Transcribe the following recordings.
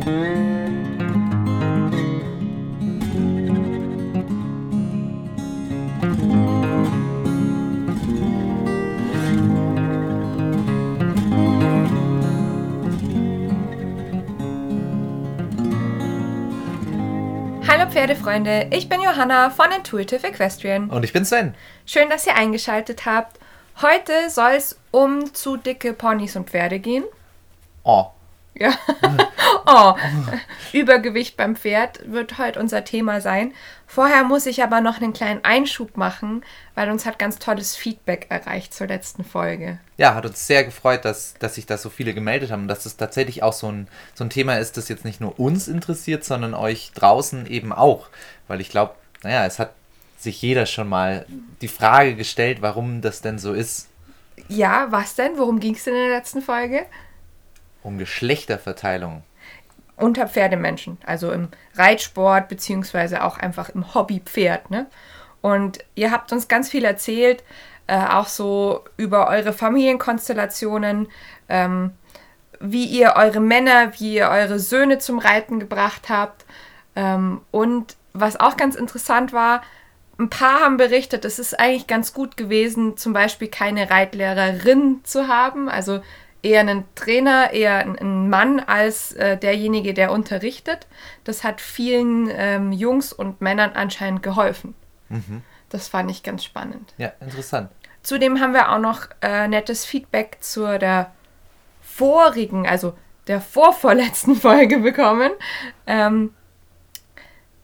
Hallo Pferdefreunde, ich bin Johanna von Intuitive Equestrian. Und ich bin Sven. Schön, dass ihr eingeschaltet habt. Heute soll es um zu dicke Ponys und Pferde gehen. Oh. Ja. oh. Übergewicht beim Pferd wird heute unser Thema sein. Vorher muss ich aber noch einen kleinen Einschub machen, weil uns hat ganz tolles Feedback erreicht zur letzten Folge. Ja, hat uns sehr gefreut, dass, dass sich da so viele gemeldet haben und dass es tatsächlich auch so ein, so ein Thema ist, das jetzt nicht nur uns interessiert, sondern euch draußen eben auch. Weil ich glaube, naja, es hat sich jeder schon mal die Frage gestellt, warum das denn so ist. Ja, was denn? Worum ging es denn in der letzten Folge? Um Geschlechterverteilung. Unter Pferdemenschen, also im Reitsport beziehungsweise auch einfach im Hobbypferd. Ne? Und ihr habt uns ganz viel erzählt, äh, auch so über eure Familienkonstellationen, ähm, wie ihr eure Männer, wie ihr eure Söhne zum Reiten gebracht habt. Ähm, und was auch ganz interessant war, ein paar haben berichtet, es ist eigentlich ganz gut gewesen, zum Beispiel keine Reitlehrerin zu haben, also eher einen Trainer, eher ein Mann als äh, derjenige, der unterrichtet. Das hat vielen ähm, Jungs und Männern anscheinend geholfen. Mhm. Das fand ich ganz spannend. Ja, interessant. Zudem haben wir auch noch äh, nettes Feedback zu der vorigen, also der vorvorletzten Folge bekommen. Ähm,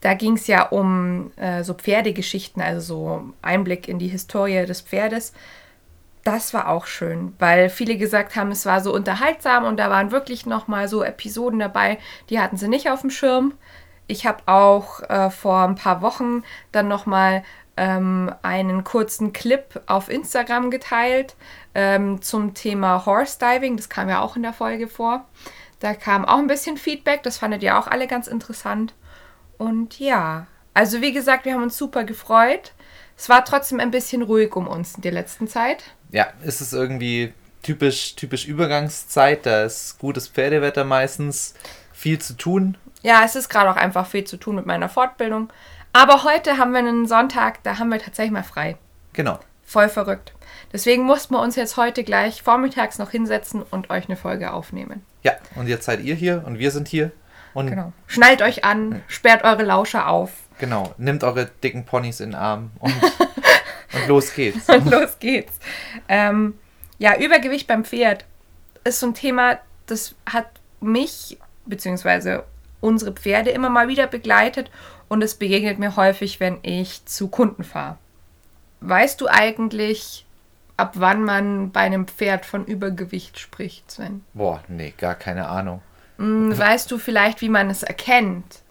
da ging es ja um äh, so Pferdegeschichten, also so Einblick in die Historie des Pferdes. Das war auch schön, weil viele gesagt haben, es war so unterhaltsam und da waren wirklich noch mal so Episoden dabei, die hatten sie nicht auf dem Schirm. Ich habe auch äh, vor ein paar Wochen dann noch mal ähm, einen kurzen Clip auf Instagram geteilt ähm, zum Thema Horse Diving. Das kam ja auch in der Folge vor. Da kam auch ein bisschen Feedback. Das fandet ihr auch alle ganz interessant. Und ja, also wie gesagt, wir haben uns super gefreut. Es war trotzdem ein bisschen ruhig um uns in der letzten Zeit. Ja, ist es irgendwie typisch, typisch Übergangszeit. Da ist gutes Pferdewetter meistens, viel zu tun. Ja, es ist gerade auch einfach viel zu tun mit meiner Fortbildung. Aber heute haben wir einen Sonntag, da haben wir tatsächlich mal frei. Genau. Voll verrückt. Deswegen mussten wir uns jetzt heute gleich vormittags noch hinsetzen und euch eine Folge aufnehmen. Ja, und jetzt seid ihr hier und wir sind hier. Und Genau. Schnallt euch an, sperrt eure Lauscher auf Genau, nehmt eure dicken Ponys in den Arm und, und los geht's. und los geht's. Ähm, ja, Übergewicht beim Pferd ist so ein Thema, das hat mich bzw. unsere Pferde immer mal wieder begleitet und es begegnet mir häufig, wenn ich zu Kunden fahre. Weißt du eigentlich, ab wann man bei einem Pferd von Übergewicht spricht, Sven? Boah, nee, gar keine Ahnung. Hm, Weißt du vielleicht, wie man es erkennt?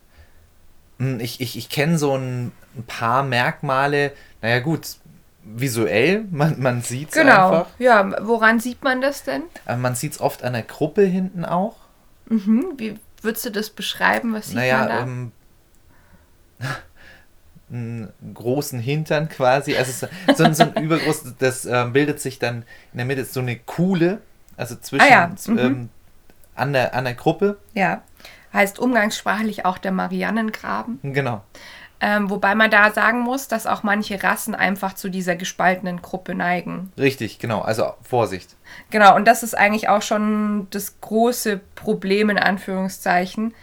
Hm, Ich, ich, ich kenne so ein, ein paar Merkmale. Naja, gut, visuell, man, man sieht es Genau. einfach. Ja, woran sieht man das denn? Aber man sieht es oft an der Gruppe hinten auch. Mhm. Wie würdest du das beschreiben? Was sieht man naja, da? ähm, einen großen Hintern quasi. Also so, so, ein- so ein übergroß, das ähm, bildet sich dann in der Mitte so eine Kuhle, also zwischen Ah ja, mhm. ähm, an, der, an der Gruppe. Ja, heißt umgangssprachlich auch der Mariannengraben. Genau. Ähm, wobei man da sagen muss, dass auch manche Rassen einfach zu dieser gespaltenen Gruppe neigen. Richtig, genau. Also Vorsicht. Genau, und das ist eigentlich auch schon das große Problem in Anführungszeichen.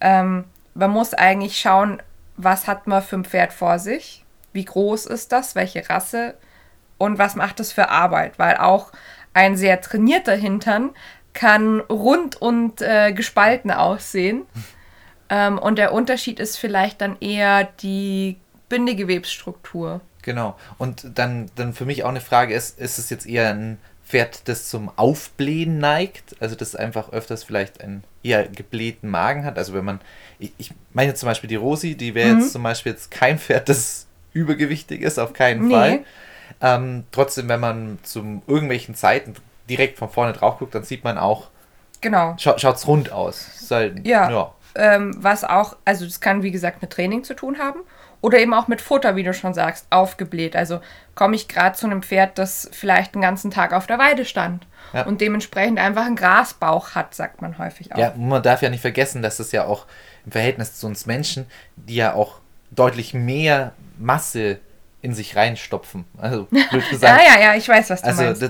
Ähm, man muss eigentlich schauen, was hat man für ein Pferd vor sich, wie groß ist das, welche Rasse und was macht es für Arbeit, weil auch ein sehr trainierter Hintern kann rund und äh, gespalten aussehen. Ähm, und der Unterschied ist vielleicht dann eher die Bindegewebsstruktur. Genau. Und dann, dann für mich auch eine Frage ist, ist es jetzt eher ein Pferd, das zum Aufblähen neigt? Also das einfach öfters vielleicht einen eher geblähten Magen hat? Also wenn man, ich, ich meine jetzt zum Beispiel die Rosi, die wäre Mhm. jetzt zum Beispiel jetzt kein Pferd, das übergewichtig ist, auf keinen Nee. Fall. Ähm, trotzdem, wenn man zu irgendwelchen Zeiten direkt von vorne drauf guckt, dann sieht man auch, Genau. schau, schaut's rund aus. Halt, Ja. ja. ähm, was auch, also das kann wie gesagt mit Training zu tun haben Oder eben auch mit Futter, wie du schon sagst, aufgebläht. Also komme ich gerade zu einem Pferd, das vielleicht den ganzen Tag auf der Weide stand Ja. und dementsprechend einfach einen Grasbauch hat, sagt man häufig auch. Ja, man darf ja nicht vergessen, dass es ja auch im Verhältnis zu uns Menschen, die ja auch deutlich mehr Masse in sich reinstopfen. Also, blöd ja, gesagt. ja, ja, ich weiß, was du also, meinst. da,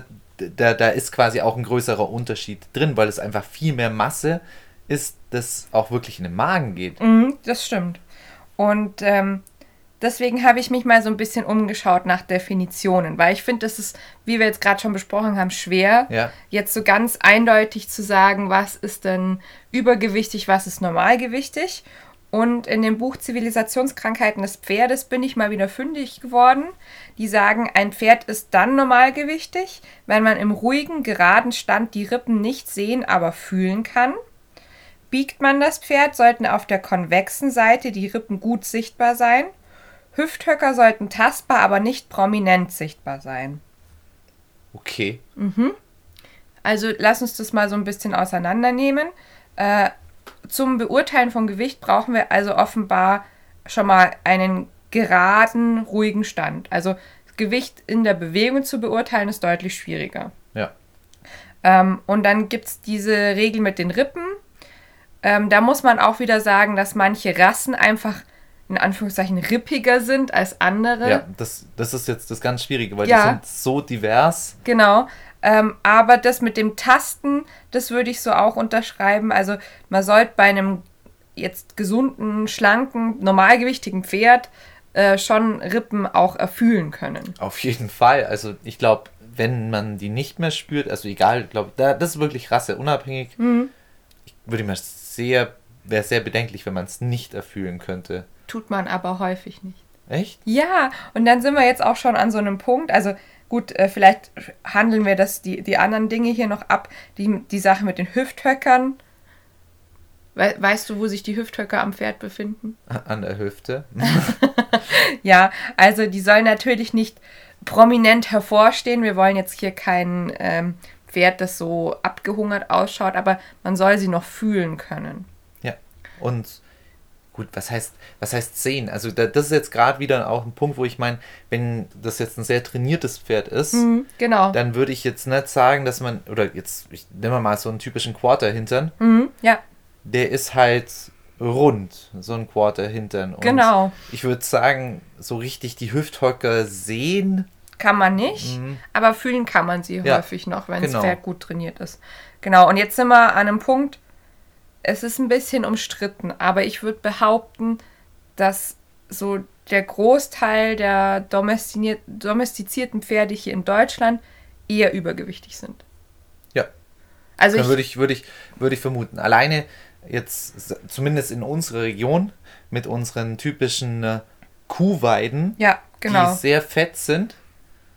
da, da ist quasi auch ein größerer Unterschied drin, weil es einfach viel mehr Masse ist, das auch wirklich in den Magen geht. Mhm, das stimmt. Und ähm, deswegen habe ich mich mal so ein bisschen umgeschaut nach Definitionen, weil ich finde, das ist, wie wir jetzt gerade schon besprochen haben, schwer, Ja. jetzt so ganz eindeutig zu sagen, was ist denn übergewichtig, was ist normalgewichtig. Und in dem Buch Zivilisationskrankheiten des Pferdes bin ich mal wieder fündig geworden. Die sagen, ein Pferd ist dann normalgewichtig, wenn man im ruhigen, geraden Stand die Rippen nicht sehen, aber fühlen kann. Biegt man das Pferd, sollten auf der konvexen Seite die Rippen gut sichtbar sein. Hüfthöcker sollten tastbar, aber nicht prominent sichtbar sein. Okay. Also lass uns das mal so ein bisschen auseinandernehmen. Äh, zum Beurteilen von Gewicht brauchen wir also offenbar schon mal einen geraden, ruhigen Stand. Also Gewicht in der Bewegung zu beurteilen ist deutlich schwieriger. Ja. Ähm, und dann gibt es diese Regel mit den Rippen. Ähm, da muss man auch wieder sagen, dass manche Rassen einfach in Anführungszeichen rippiger sind als andere. Ja, das, das ist jetzt das ganz Schwierige, weil Ja. die sind so divers. Genau. Ähm, aber das mit dem Tasten, das würde ich so auch unterschreiben. Also man sollte bei einem jetzt gesunden, schlanken, normalgewichtigen Pferd äh, schon Rippen auch erfühlen können. Auf jeden Fall. Also ich glaube, wenn man die nicht mehr spürt, also egal, ich glaube, da, das ist wirklich rasseunabhängig. Mhm. Ich würde mir sehr, wäre sehr bedenklich, wenn man es nicht erfühlen könnte. Tut man aber häufig nicht. Echt? Ja, und dann sind wir jetzt auch schon an so einem Punkt. Also gut, äh, vielleicht handeln wir das, die, die anderen Dinge hier noch ab. Die, die Sache mit den Hüfthöckern. We weißt du, wo sich die Hüfthöcker am Pferd befinden? An der Hüfte. Ja, also die sollen natürlich nicht prominent hervorstehen. Wir wollen jetzt hier kein ähm, Pferd, das so abgehungert ausschaut, aber man soll sie noch fühlen können. Ja. Und gut, was heißt, was heißt sehen? Also da, das ist jetzt gerade wieder auch ein Punkt, wo ich meine, wenn das jetzt ein sehr trainiertes Pferd ist, Mhm, genau. dann würde ich jetzt nicht sagen, dass man, oder jetzt, ich nehme mal so einen typischen Quarter-Hintern, Mhm, ja, der ist halt rund, so ein Quarter-Hintern. Und genau. Ich würde sagen, so richtig die Hüfthocker sehen. Kann man nicht, Mhm. aber fühlen kann man sie Ja, häufig noch, wenn genau. das Pferd gut trainiert ist. Genau, und jetzt sind wir an einem Punkt, es ist ein bisschen umstritten, aber ich würde behaupten, dass so der Großteil der domestizierten Pferde hier in Deutschland eher übergewichtig sind. Ja. Also ich, würde ich, würde ich, würde ich vermuten. Alleine jetzt, zumindest in unserer Region, mit unseren typischen äh, Kuhweiden, ja, genau. die sehr fett sind.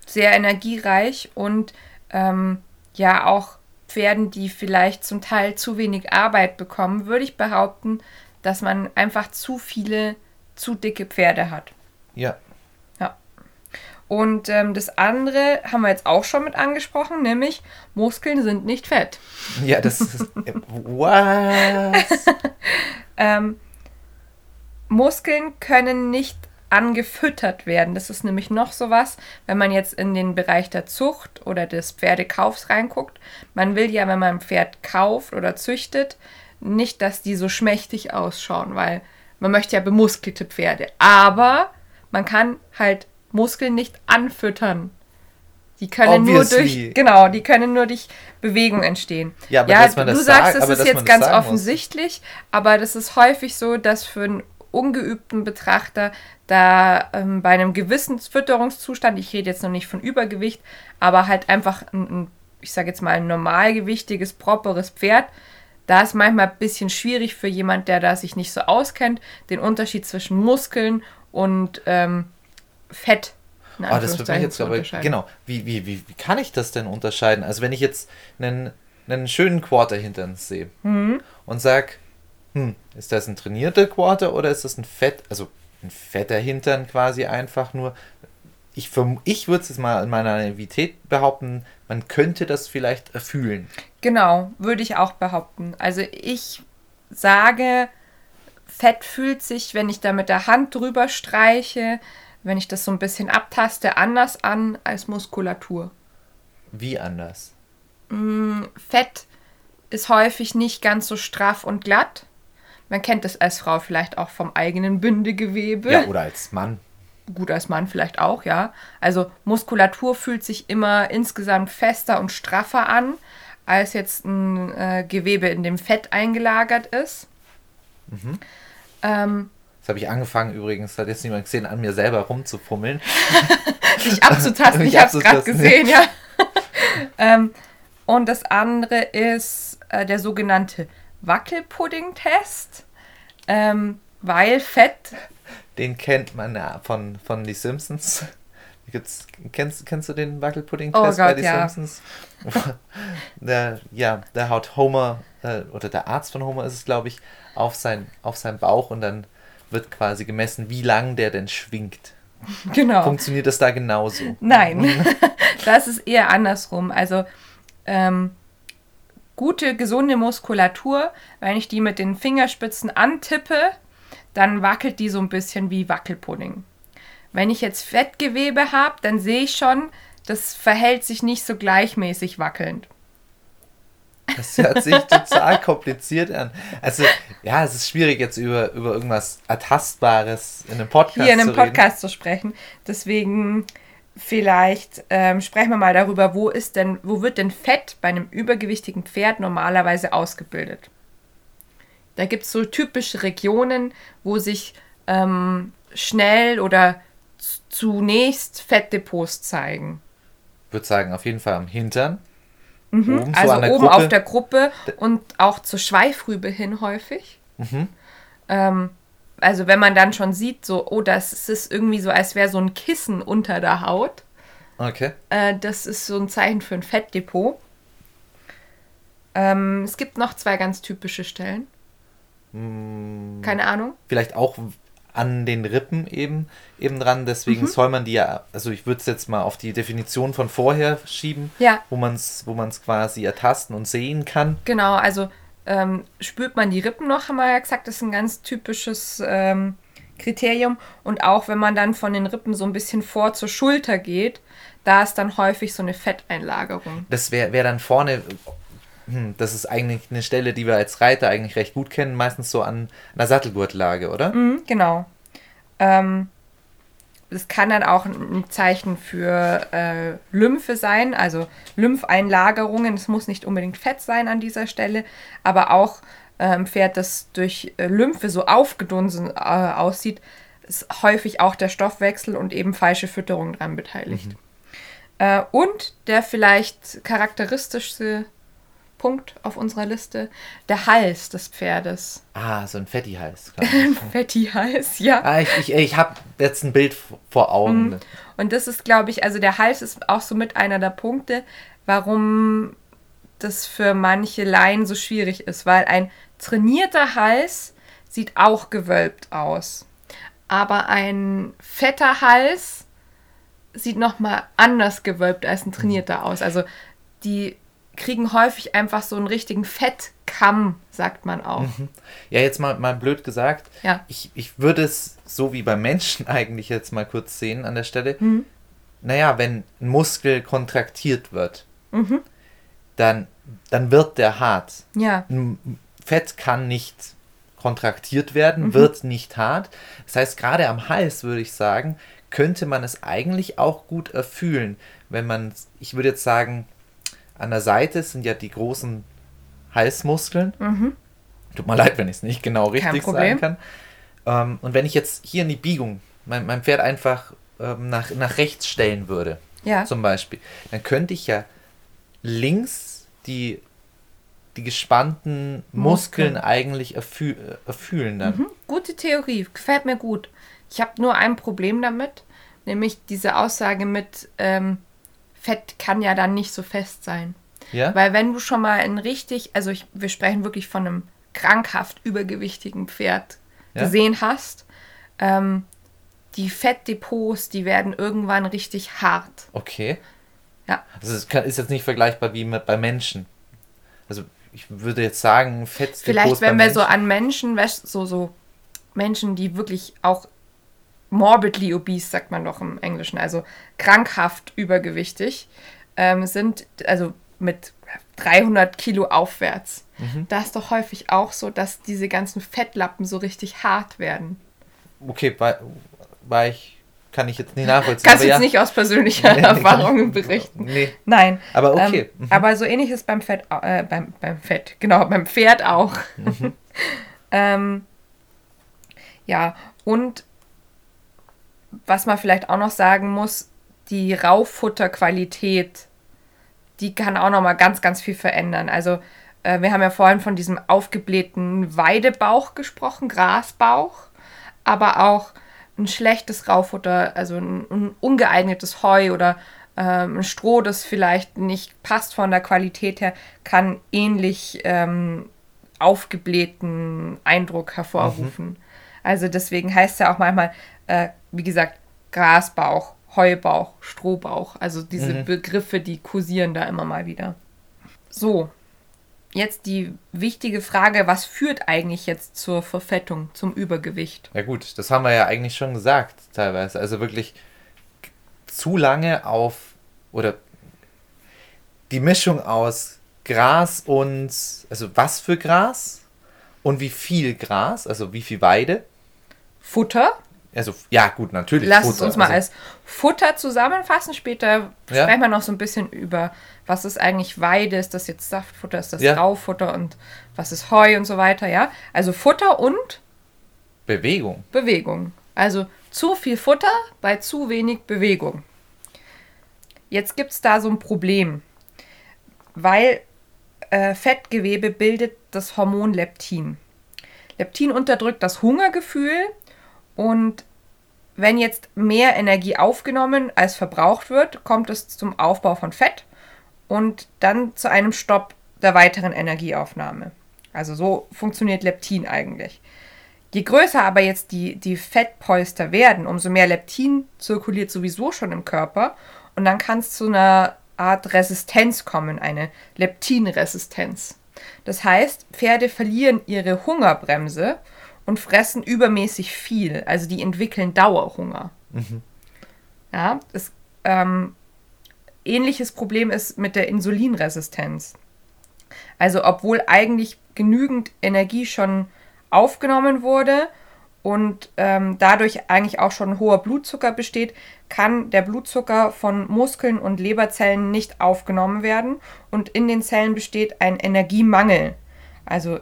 sehr energiereich und ähm, ja auch Pferden, die vielleicht zum Teil zu wenig Arbeit bekommen, würde ich behaupten, dass man einfach zu viele, zu dicke Pferde hat. Ja. Und ähm, das andere haben wir jetzt auch schon mit angesprochen, nämlich Muskeln sind nicht Fett. Ja, das ist. Was? Ähm, Muskeln können nicht angefüttert werden. Das ist nämlich noch sowas, wenn man jetzt in den Bereich der Zucht oder des Pferdekaufs reinguckt. Man will ja, wenn man ein Pferd kauft oder züchtet, nicht, dass die so schmächtig ausschauen, weil man möchte ja bemuskelte Pferde. Aber man kann halt Muskeln nicht anfüttern. Die können nur Obviously. durch, genau, die können nur durch Bewegung entstehen. Ja, aber dass man das du sagst, sagt- es ist jetzt das ganz sagen muss. offensichtlich, aber das ist häufig so, dass für einen ungeübten Betrachter da ähm, bei einem gewissen Fütterungszustand, ich rede jetzt noch nicht von Übergewicht, aber halt einfach ein, ein ich sage jetzt mal, ein normalgewichtiges, properes Pferd, da ist manchmal ein bisschen schwierig für jemand, der da sich nicht so auskennt, den Unterschied zwischen Muskeln und ähm, Fett. Oh, das wird mich jetzt aber. Genau. Wie, wie, wie, wie kann ich das denn unterscheiden? Also, wenn ich jetzt einen, einen schönen Quarter hintern sehe Mhm. und sag, hm, ist das ein trainierter Quarter oder ist das ein Fett, also ein fetter Hintern quasi einfach nur? Ich, ich würde es jetzt mal in meiner Naivität behaupten, man könnte das vielleicht erfühlen. Genau, würde ich auch behaupten. Also ich sage, Fett fühlt sich, wenn ich da mit der Hand drüber streiche, wenn ich das so ein bisschen abtaste, anders an als Muskulatur. Wie anders? Fett ist häufig nicht ganz so straff und glatt. Man kennt es als Frau vielleicht auch vom eigenen Bindegewebe. Ja, oder als Mann. Gut als Mann vielleicht auch, ja. Also Muskulatur fühlt sich immer insgesamt fester und straffer an, als jetzt ein äh, Gewebe, in dem Fett eingelagert ist. Ähm, Das habe ich angefangen übrigens, hat jetzt niemand gesehen, an mir selber rumzufummeln. dich abzutasten, ich habe es gerade gesehen, ja. ähm, und das andere ist äh, der sogenannte Wackelpudding-Test, ähm, weil Fett Den kennt man ja von, von Die Simpsons. Gibt's, kennst, kennst du den Wackelpudding-Test Oh bei Die ja. Simpsons? der, ja, da haut Homer, äh, oder der Arzt von Homer ist es, glaube ich, auf, sein, auf seinen Bauch und dann wird quasi gemessen, wie lang der denn schwingt. genau. Funktioniert das da genauso? Nein, das ist eher andersrum. Also ähm, gute, gesunde Muskulatur, wenn ich die mit den Fingerspitzen antippe, dann wackelt die so ein bisschen wie Wackelpudding. Wenn ich jetzt Fettgewebe habe, dann sehe ich schon, das verhält sich nicht so gleichmäßig wackelnd. Das hört sich total kompliziert an. Also, ja, es ist schwierig jetzt über, über irgendwas Ertastbares in einem Podcast Hier in einem zu reden. Podcast zu sprechen. Deswegen vielleicht ähm, sprechen wir mal darüber, wo ist denn, wo wird denn Fett bei einem übergewichtigen Pferd normalerweise ausgebildet? Da gibt es so typische Regionen, wo sich ähm, schnell oder zunächst Fettdepots zeigen. Ich würde sagen, auf jeden Fall am Hintern. Oben, so Also der oben Gruppe. auf der Gruppe und auch zur Schweifrübe hin häufig. Mhm. Ähm, also wenn man dann schon sieht, so, oh, das ist irgendwie so, als wäre so ein Kissen unter der Haut. Okay. Äh, das ist so ein Zeichen für ein Fettdepot. Ähm, es gibt noch zwei ganz typische Stellen. Mm. Keine Ahnung. Vielleicht auch an den Rippen eben, eben dran. Mhm. Deswegen soll man die ja, also ich würde es jetzt mal auf die Definition von vorher schieben, Ja. wo man es wo man's quasi ertasten und sehen kann. Genau, also ähm, spürt man die Rippen noch, haben wir ja gesagt, das ist ein ganz typisches ähm, Kriterium. Und auch wenn man dann von den Rippen so ein bisschen vor zur Schulter geht, da ist dann häufig so eine Fetteinlagerung. Das wäre wär dann vorne, hm, das ist eigentlich eine Stelle, die wir als Reiter eigentlich recht gut kennen, meistens so an einer Sattelgurtlage, oder? Mhm, genau. Ähm, das kann dann auch ein Zeichen für äh, Lymphe sein, also Lympheinlagerungen. Es muss nicht unbedingt Fett sein an dieser Stelle, aber auch äh, ein Pferd, das durch äh, Lymphe so aufgedunsen äh, aussieht, ist häufig auch der Stoffwechsel und eben falsche Fütterung dran beteiligt. Äh, und der vielleicht charakteristischste Punkt auf unserer Liste, der Hals des Pferdes. Ah, so ein Fetti-Hals. Fetti-Hals, ja. ah, ich ich, ich habe jetzt ein Bild vor Augen. Mhm. Und das ist, glaube ich, also der Hals ist auch so mit einer der Punkte, warum das für manche Laien so schwierig ist, weil ein trainierter Hals sieht auch gewölbt aus. Aber ein fetter Hals sieht nochmal anders gewölbt als ein trainierter aus. Also die kriegen häufig einfach so einen richtigen Fettkamm, sagt man auch. Ja, jetzt mal, mal blöd gesagt. Ja. Ich, ich würde es so wie beim Menschen eigentlich jetzt mal kurz sehen an der Stelle. Mhm. Naja, wenn ein Muskel kontraktiert wird, Mhm. dann, dann wird der hart. Ja. Fett kann nicht kontraktiert werden, Mhm. wird nicht hart. Das heißt, gerade am Hals würde ich sagen, könnte man es eigentlich auch gut erfühlen, wenn man, ich würde jetzt sagen, an der Seite sind ja die großen Halsmuskeln. Tut mir leid, wenn ich es nicht genau richtig Mhm. Sagen kann. Ähm, und wenn ich jetzt hier in die Biegung mein, mein Pferd einfach ähm, nach, nach rechts stellen würde, Ja. zum Beispiel, dann könnte ich ja links die, die gespannten Muskeln, Muskeln. eigentlich erfü äh, erfühlen dann. Mhm, gute Theorie, gefällt mir gut. Ich habe nur ein Problem damit, nämlich diese Aussage mit ähm, Fett kann ja dann nicht so fest sein. Ja? Weil wenn du schon mal ein richtig, also ich, wir sprechen wirklich von einem krankhaft übergewichtigen Pferd Ja. gesehen hast, ähm, die Fettdepots, die werden irgendwann richtig hart. Okay. Ja. Also es ist jetzt nicht vergleichbar wie mit, bei Menschen. Also ich würde jetzt sagen, Fettdepots Vielleicht, wenn wir so Menschen- an Menschen, weißt, so, so Menschen, die wirklich auch morbidly obese, sagt man doch im Englischen, also krankhaft übergewichtig, ähm, sind, also mit 300 Kilo aufwärts. Mhm. Da ist doch häufig auch so, dass diese ganzen Fettlappen so richtig hart werden. Okay, war, war ich, kann ich jetzt nicht nachvollziehen. Kannst aber jetzt ja. nicht aus persönlicher Nee, Erfahrung berichten. Nee, Nein. aber okay. Ähm, aber so ähnlich ist beim Fett, äh, beim, beim Fett, genau, beim Pferd auch. Mhm. ähm, ja, und was man vielleicht auch noch sagen muss, die Rauffutterqualität, die kann auch noch mal ganz, ganz viel verändern. Also äh, wir haben ja vorhin von diesem aufgeblähten Weidebauch gesprochen, Grasbauch, aber auch ein schlechtes Raufutter, also ein, ein ungeeignetes Heu oder ähm, ein Stroh, das vielleicht nicht passt von der Qualität her, kann ähnlich ähm, aufgeblähten Eindruck hervorrufen. Also deswegen heißt es ja auch manchmal, äh, wie gesagt, Grasbauch, Heubauch, Strohbauch. Also diese Mhm. Begriffe, die kursieren da immer mal wieder. So, jetzt die wichtige Frage, was führt eigentlich jetzt zur Verfettung, zum Übergewicht? Ja gut, das haben wir ja eigentlich schon gesagt teilweise. Also wirklich zu lange auf oder die Mischung aus Gras und also was für Gras und wie viel Gras, also wie viel Weide. Futter. Also ja gut, natürlich. Lass Futter, uns mal also, als Futter zusammenfassen. Später Ja. sprechen wir noch so ein bisschen über, was ist eigentlich Weide, ist das jetzt Saftfutter, ist das Ja. Raufutter und was ist Heu und so weiter, ja. Also Futter und Bewegung. Bewegung. Also zu viel Futter bei zu wenig Bewegung. Jetzt gibt es da so ein Problem, weil äh, Fettgewebe bildet das Hormon Leptin. Leptin unterdrückt das Hungergefühl und wenn jetzt mehr Energie aufgenommen als verbraucht wird, kommt es zum Aufbau von Fett und dann zu einem Stopp der weiteren Energieaufnahme. Also so funktioniert Leptin eigentlich. Je größer aber jetzt die, die Fettpolster werden, umso mehr Leptin zirkuliert sowieso schon im Körper und dann kann es zu einer Art Resistenz kommen, eine Leptinresistenz. Das heißt, Pferde verlieren ihre Hungerbremse und fressen übermäßig viel, also die entwickeln Dauerhunger. Ja, das ähm, ähnliches Problem ist mit der Insulinresistenz. Also obwohl eigentlich genügend Energie schon aufgenommen wurde und ähm, dadurch eigentlich auch schon hoher Blutzucker besteht, kann der Blutzucker von Muskeln und Leberzellen nicht aufgenommen werden und in den Zellen besteht ein Energiemangel. Also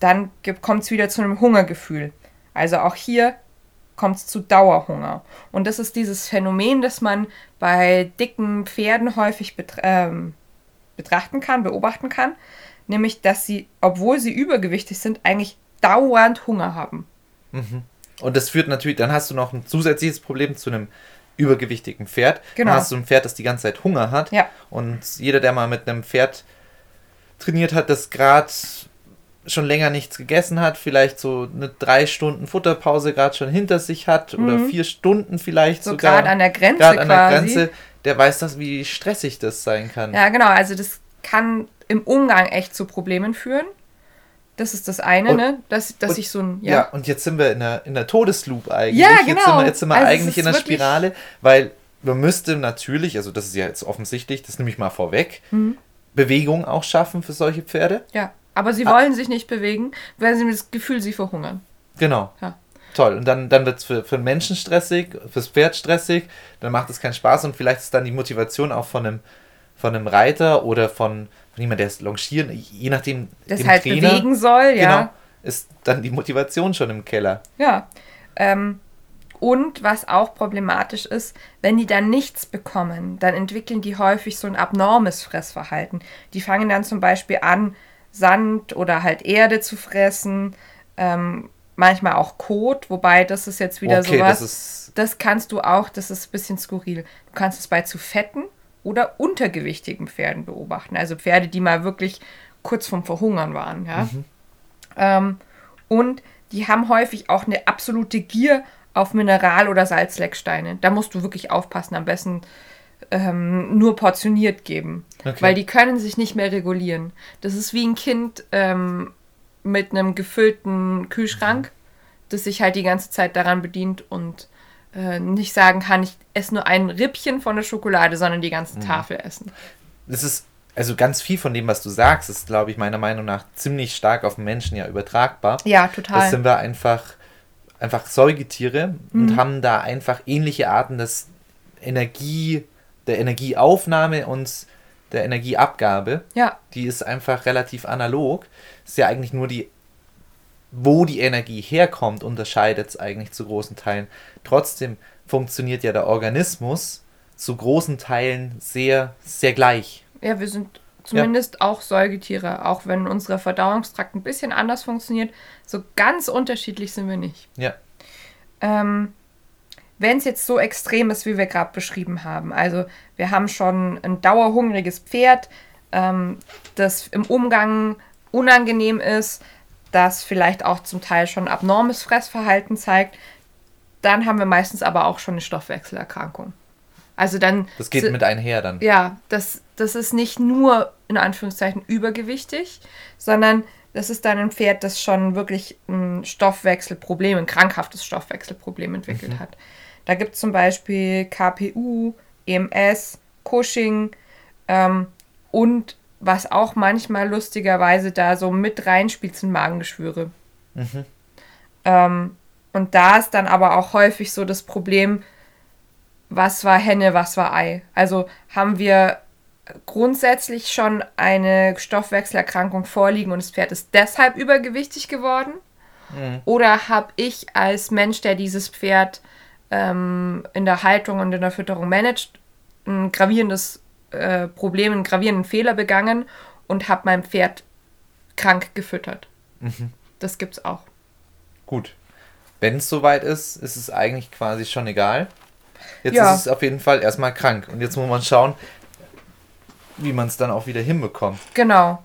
dann kommt es wieder zu einem Hungergefühl. Also auch hier kommt es zu Dauerhunger. Und das ist dieses Phänomen, das man bei dicken Pferden häufig betra ähm, betrachten kann, beobachten kann, nämlich dass sie, obwohl sie übergewichtig sind, eigentlich dauernd Hunger haben. Und das führt natürlich, dann hast du noch ein zusätzliches Problem zu einem übergewichtigen Pferd. Genau. Dann hast du ein Pferd, das die ganze Zeit Hunger hat. Ja. Und jeder, der mal mit einem Pferd trainiert hat, das gerade schon länger nichts gegessen hat, vielleicht so eine drei Stunden Futterpause gerade schon hinter sich hat oder vier Stunden vielleicht Mhm. So sogar. gerade an der Grenze gerade an der. Grenze, der weiß das, wie stressig das sein kann. Ja, genau. Also das kann im Umgang echt zu Problemen führen. Das ist das eine, Und- ne? Dass, dass und- ich so ein. Ja. Ja, und jetzt sind wir in der, in der Todesloop eigentlich. Ja, Jetzt sind genau. wir, jetzt sind wir Also eigentlich in der Spirale, weil man müsste natürlich, also das ist ja jetzt offensichtlich, das nehme ich mal vorweg, Mhm. Bewegung auch schaffen für solche Pferde. ja. Aber sie Ah. wollen sich nicht bewegen, weil sie das Gefühl, sie verhungern. Genau. Ja. Toll. Und dann, dann wird es für, für den Menschen stressig, fürs Pferd stressig, dann macht es keinen Spaß und vielleicht ist dann die Motivation auch von einem, von einem Reiter oder von, von jemandem, der es longieren, je nachdem, Das dem halt Trainer, bewegen soll, ja. genau, ist dann die Motivation schon im Keller. Ja. Ähm, und was auch problematisch ist, wenn die dann nichts bekommen, dann entwickeln die häufig so ein abnormes Fressverhalten. Die fangen dann zum Beispiel an, Sand oder halt Erde zu fressen, ähm, manchmal auch Kot, wobei das ist jetzt wieder okay, sowas. das das kannst du auch, das ist ein bisschen skurril. Du kannst es bei zu fetten oder untergewichtigen Pferden beobachten. Also Pferde, die mal wirklich kurz vorm Verhungern waren. Ja? Ähm, und die haben häufig auch eine absolute Gier auf Mineral- oder Salzlecksteine. Da musst du wirklich aufpassen, am besten ähm, nur portioniert geben. Okay. Weil die können sich nicht mehr regulieren. Das ist wie ein Kind ähm, mit einem gefüllten Kühlschrank. das sich halt die ganze Zeit daran bedient und äh, nicht sagen kann, ich esse nur ein Rippchen von der Schokolade, sondern die ganze Tafel essen. Das ist, also ganz viel von dem, was du sagst, ist, glaube ich, meiner Meinung nach ziemlich stark auf den Menschen ja übertragbar. Ja, total. Das sind wir einfach, einfach Säugetiere und haben da einfach ähnliche Arten des Energie, der Energieaufnahme und der Energieabgabe. ja, Die ist einfach relativ analog. Ist ja eigentlich nur die, wo die Energie herkommt, unterscheidet es eigentlich zu großen Teilen. Trotzdem funktioniert ja der Organismus zu großen Teilen sehr, sehr gleich. ja, wir sind zumindest auch Säugetiere, auch wenn unser Verdauungstrakt ein bisschen anders funktioniert. So ganz unterschiedlich sind wir nicht. Ja. Ähm, Wenn es jetzt so extrem ist, wie wir gerade beschrieben haben, also wir haben schon ein dauerhungriges Pferd, ähm, das im Umgang unangenehm ist, das vielleicht auch zum Teil schon abnormes Fressverhalten zeigt, dann haben wir meistens aber auch schon eine Stoffwechselerkrankung. Also dann Das geht mit einher dann. ja, das, das ist nicht nur in Anführungszeichen übergewichtig, sondern das ist dann ein Pferd, das schon wirklich ein Stoffwechselproblem, ein krankhaftes Stoffwechselproblem entwickelt hat. Da gibt es zum Beispiel KPU, EMS, Cushing ähm, und was auch manchmal lustigerweise da so mit reinspielt, sind Magengeschwüre. Ähm, und da ist dann aber auch häufig so das Problem, was war Henne, was war Ei. Also haben wir grundsätzlich schon eine Stoffwechselerkrankung vorliegen und das Pferd ist deshalb übergewichtig geworden? Oder habe ich als Mensch, der dieses Pferd ähm, in der Haltung und in der Fütterung managt, ein gravierendes äh, Problem, einen gravierenden Fehler begangen und habe mein Pferd krank gefüttert? Das gibt's auch. Gut. Wenn es soweit ist, ist es eigentlich quasi schon egal. Jetzt Ja. ist es auf jeden Fall erstmal krank. Und jetzt muss man schauen, wie man es dann auch wieder hinbekommt. Genau.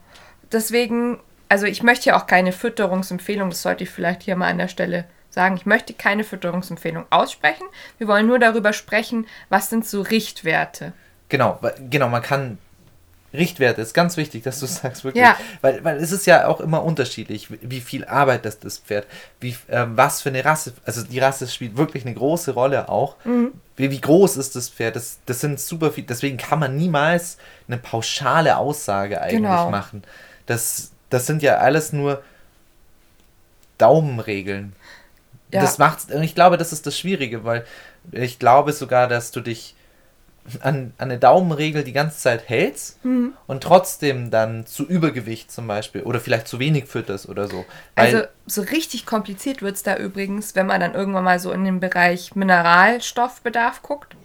Deswegen, also ich möchte ja auch keine Fütterungsempfehlung, das sollte ich vielleicht hier mal an der Stelle sagen. Ich möchte keine Fütterungsempfehlung aussprechen. Wir wollen nur darüber sprechen, was sind so Richtwerte. Genau, genau, man kann Richtwerte, ist ganz wichtig, dass du sagst, wirklich. Ja. Weil, weil es ist ja auch immer unterschiedlich, wie- viel Arbeit das, das Pferd, wie, ähm, was für eine Rasse, also die Rasse spielt wirklich eine große Rolle auch. Mhm. Wie, wie groß ist das Pferd? Das, das sind super viel, deswegen kann man niemals eine pauschale Aussage eigentlich Genau. machen. Das, das sind ja alles nur Daumenregeln. Ja. Das macht's, und ich glaube, das ist das Schwierige, weil ich glaube sogar, dass du dich an, an eine Daumenregel die ganze Zeit hältst Mhm. und trotzdem dann zu Übergewicht zum Beispiel oder vielleicht zu wenig fütterst oder so. Also so richtig kompliziert wird es da übrigens, wenn man dann irgendwann mal so in den Bereich Mineralstoffbedarf guckt.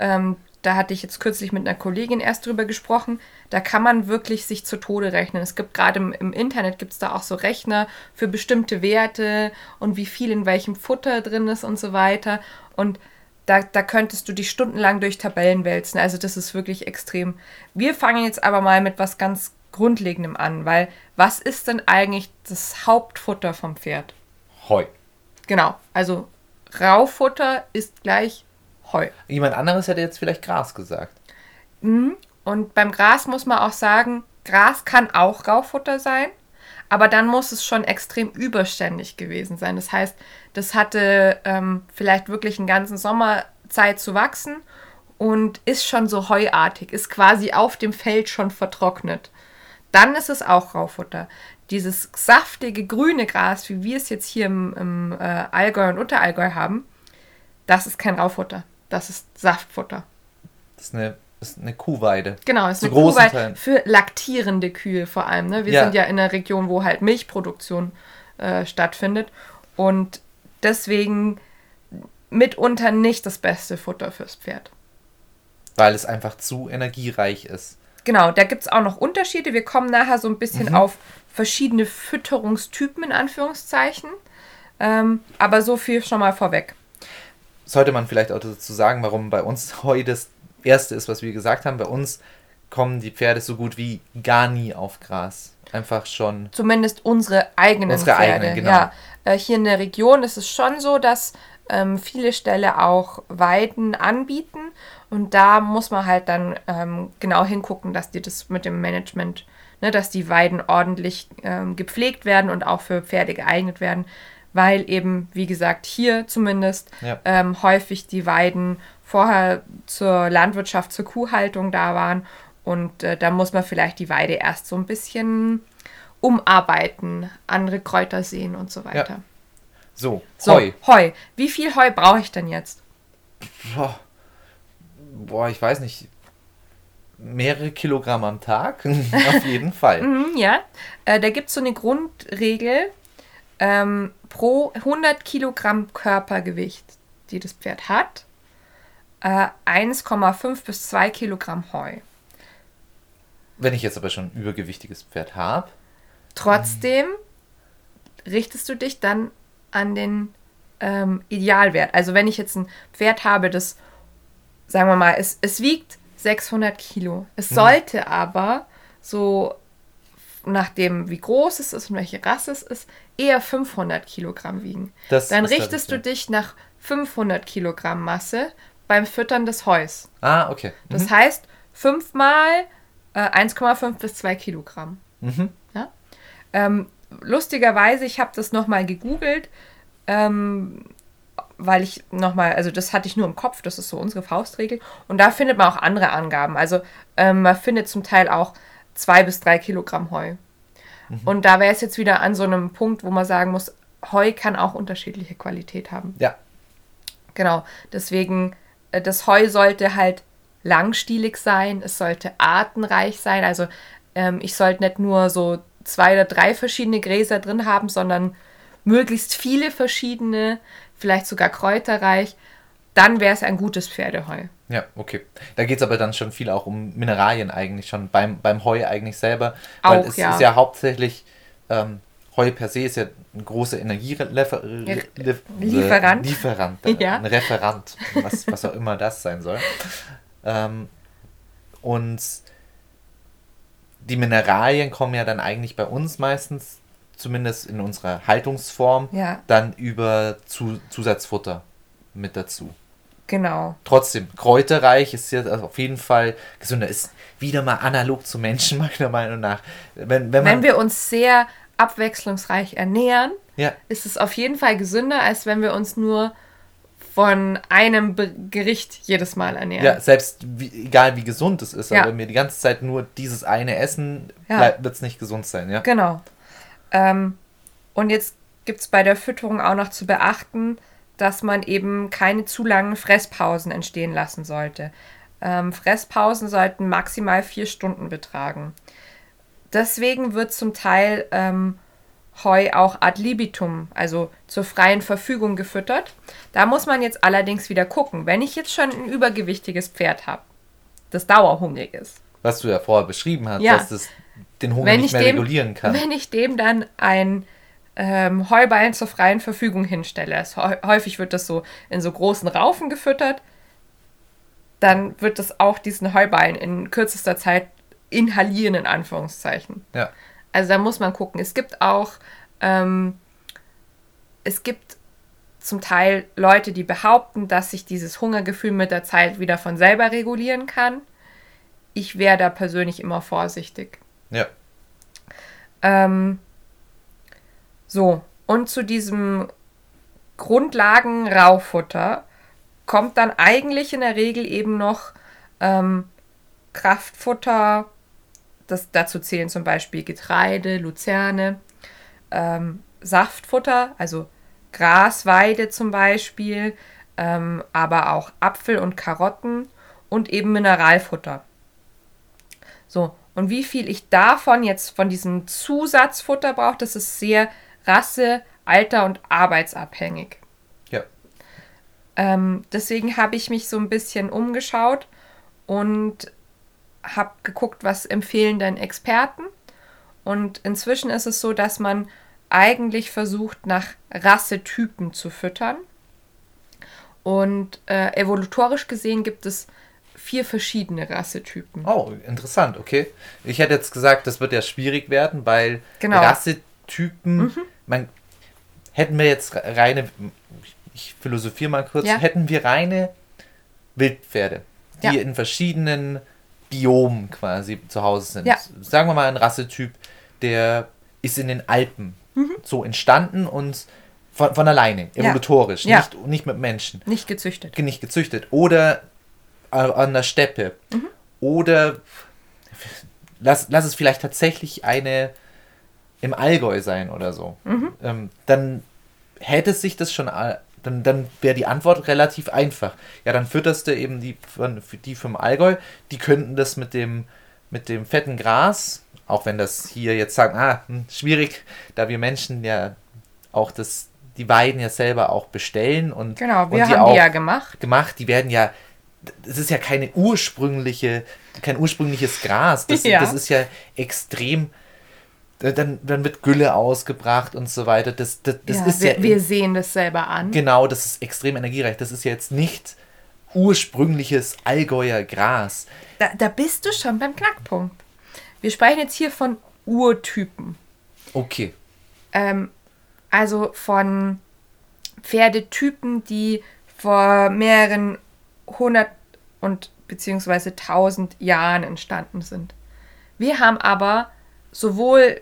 Ähm, da hatte ich jetzt kürzlich mit einer Kollegin erst drüber gesprochen. Da kann man wirklich sich zu Tode rechnen. Es gibt gerade im, im Internet gibt es da auch so Rechner für bestimmte Werte und wie viel in welchem Futter drin ist und so weiter. Und da, da könntest du dich stundenlang durch Tabellen wälzen. Also das ist wirklich extrem. Wir fangen jetzt aber mal mit was ganz Grundlegendem an, weil was ist denn eigentlich das Hauptfutter vom Pferd? Heu. Genau, also Raufutter ist gleich Heu. Jemand anderes hätte jetzt vielleicht Gras gesagt. Und beim Gras muss man auch sagen, Gras kann auch Raufutter sein, aber dann muss es schon extrem überständig gewesen sein. Das heißt, das hatte ähm, vielleicht wirklich einen ganzen Sommer Zeit zu wachsen und ist schon so heuartig, ist quasi auf dem Feld schon vertrocknet. Dann ist es auch Raufutter. Dieses saftige grüne Gras, wie wir es jetzt hier im, im äh, Allgäu und Unterallgäu haben, das ist kein Raufutter. Das ist Saftfutter. Das ist eine, ist eine Kuhweide. Genau, ist Zu eine Kuhweide Teilen. für laktierende Kühe vor allem. Ne? Wir Ja. sind ja in einer Region, wo halt Milchproduktion äh, stattfindet und deswegen mitunter nicht das beste Futter fürs Pferd. Weil es einfach zu energiereich ist. Genau, da gibt es auch noch Unterschiede. Wir kommen nachher so ein bisschen Mhm. auf verschiedene Fütterungstypen in Anführungszeichen. Ähm, aber so viel schon mal vorweg. Sollte man vielleicht auch dazu sagen, warum bei uns Heu das Erste ist, was wir gesagt haben. Bei uns kommen die Pferde so gut wie gar nie auf Gras. Einfach schon. Zumindest unsere eigenen Unsere Pferde. eigenen, genau. Ja, äh, hier in der Region ist es schon so, dass ähm, viele Ställe auch Weiden anbieten. Und da muss man halt dann ähm, genau hingucken, dass die das mit dem Management, ne, dass die Weiden ordentlich ähm, gepflegt werden und auch für Pferde geeignet werden. Weil eben, wie gesagt, hier zumindest Ja. ähm, häufig die Weiden vorher zur Landwirtschaft, zur Kuhhaltung da waren. Und äh, da muss man vielleicht die Weide erst so ein bisschen umarbeiten, andere Kräuter sehen und so weiter. So, So, Heu. Heu. Wie viel Heu brauche ich denn jetzt? Boah. Boah, ich weiß nicht. Mehrere Kilogramm am Tag? Auf jeden Fall. Mhm, ja, äh, da gibt es so eine Grundregel ähm, pro 100 Kilogramm Körpergewicht, die das Pferd hat, äh, 1,5 bis 2 Kilogramm Heu. Wenn ich jetzt aber schon ein übergewichtiges Pferd habe, Trotzdem richtest du dich dann an den ähm, Idealwert. Also wenn ich jetzt ein Pferd habe, das, sagen wir mal, es, es wiegt 600 Kilo. Es sollte aber so, nachdem wie groß es ist und welche Rasse es ist, eher 500 Kilogramm wiegen. Das dann richtest du dich nach 500 Kilogramm Masse beim Füttern des Heus. Ah, okay. Das heißt, fünfmal äh, 1,5 bis 2 Kilogramm. Mhm. Ja? Ähm, lustigerweise, ich habe das nochmal gegoogelt, ähm, weil ich nochmal, also das hatte ich nur im Kopf, das ist so unsere Faustregel. Und da findet man auch andere Angaben. Also ähm, man findet zum Teil auch 2 bis 3 Kilogramm Heu. Und da wäre es jetzt wieder an so einem Punkt, wo man sagen muss, Heu kann auch unterschiedliche Qualität haben. Ja, Genau, deswegen, äh, das Heu sollte halt langstielig sein, es sollte artenreich sein. Also ähm, ich sollte nicht nur so zwei oder drei verschiedene Gräser drin haben, sondern möglichst viele verschiedene, vielleicht sogar kräuterreich. Dann wäre es ein gutes Pferdeheu. ja, okay. Da geht es aber dann schon viel auch um Mineralien eigentlich schon beim, beim Heu eigentlich selber. Auch, weil es ja. ist ja hauptsächlich, ähm, Heu per se ist ja ein großer Energielieferant. Lieferant. Lieferant, äh, Ja. ein Referant, was, was auch immer das sein soll. Ähm, und die Mineralien kommen ja dann eigentlich bei uns meistens, zumindest in unserer Haltungsform, Ja. dann über Zu Zusatzfutter mit dazu. Genau. Trotzdem, kräuterreich ist ja auf jeden Fall gesünder. Ist wieder mal analog zu Menschen, meiner Meinung nach. Wenn, wenn, Wenn wir uns sehr abwechslungsreich ernähren, ja, ist es auf jeden Fall gesünder, als wenn wir uns nur von einem Be Gericht jedes Mal ernähren. ja, selbst wie, egal wie gesund es ist, Ja. aber wenn wir die ganze Zeit nur dieses eine essen, Ja. wird es nicht gesund sein, ja. Genau. Ähm, und jetzt gibt es bei der Fütterung auch noch zu beachten, dass man eben keine zu langen Fresspausen entstehen lassen sollte. Ähm, Fresspausen sollten maximal vier Stunden betragen. Deswegen wird zum Teil ähm, Heu auch ad libitum, also zur freien Verfügung gefüttert. Da muss man jetzt allerdings wieder gucken. Wenn ich jetzt schon ein übergewichtiges Pferd habe, das dauerhungrig ist, Was du ja vorher beschrieben hast, Ja. dass das den Hunger wenn nicht ich, mehr dem, regulieren kann. wenn ich dem dann ein ähm, Heuballen zur freien Verfügung hinstelle, es, häu- häufig wird das so in so großen Raufen gefüttert, dann wird das auch diesen Heuballen in kürzester Zeit inhalieren, in Anführungszeichen. Ja. Also da muss man gucken. Es gibt auch, ähm, es gibt zum Teil Leute, die behaupten, dass sich dieses Hungergefühl mit der Zeit wieder von selber regulieren kann. Ich wäre da persönlich immer vorsichtig. ja. Ähm, so, und zu diesem Grundlagen-Raufutter kommt dann eigentlich in der Regel eben noch ähm, Kraftfutter. Das, dazu zählen zum Beispiel Getreide, Luzerne, ähm, Saftfutter, also Grasweide zum Beispiel, ähm, aber auch Apfel und Karotten und eben Mineralfutter. So, und wie viel ich davon jetzt von diesem Zusatzfutter brauche, das ist sehr Rasse, Alter und arbeitsabhängig. Ja. Ähm, deswegen habe ich mich so ein bisschen umgeschaut und habe geguckt, was empfehlen denn Experten. Und inzwischen ist es so, dass man eigentlich versucht, nach Rassetypen zu füttern. Und äh, evolutorisch gesehen gibt es vier verschiedene Rassetypen. Oh, interessant, okay. Ich hätte jetzt gesagt, das wird ja schwierig werden, weil Genau. Rassetypen, man, hätten wir jetzt reine, ich philosophiere mal kurz, Ja. hätten wir reine Wildpferde, die Ja. in verschiedenen Biomen quasi zu Hause sind. Ja. Sagen wir mal ein Rassetyp, der ist in den Alpen Mhm. so entstanden und Von, von alleine, evolutorisch. Nicht, nicht mit Menschen. Nicht gezüchtet. Nicht gezüchtet. Oder an der Steppe. Mhm. Oder lass, lass es vielleicht tatsächlich eine im Allgäu sein oder so. Mhm. Ähm, dann hätte sich das schon, dann, dann wäre die Antwort relativ einfach. Ja, dann fütterst du eben die, von, für die vom Allgäu, die könnten das mit dem, mit dem fetten Gras, auch wenn das hier jetzt sagen, ah, hm, schwierig, da wir Menschen ja auch das, die Weiden ja selber auch bestellen und, Genau, wir und haben die ja gemacht. gemacht, die werden ja, das ist ja keine ursprüngliche, kein ursprüngliches Gras, das, Ja. das ist ja extrem, dann, dann wird Gülle ausgebracht und so weiter, das, das, das ja, ist wir, ja, wir sehen das selber an. genau, das ist extrem energiereich, das ist ja jetzt nicht ursprüngliches Allgäuer Gras. Da, da bist du schon beim Knackpunkt. Wir sprechen jetzt hier von Urtypen. Okay, Ähm, also von Pferdetypen, die vor mehreren hundert und beziehungsweise tausend Jahren entstanden sind. Wir haben aber sowohl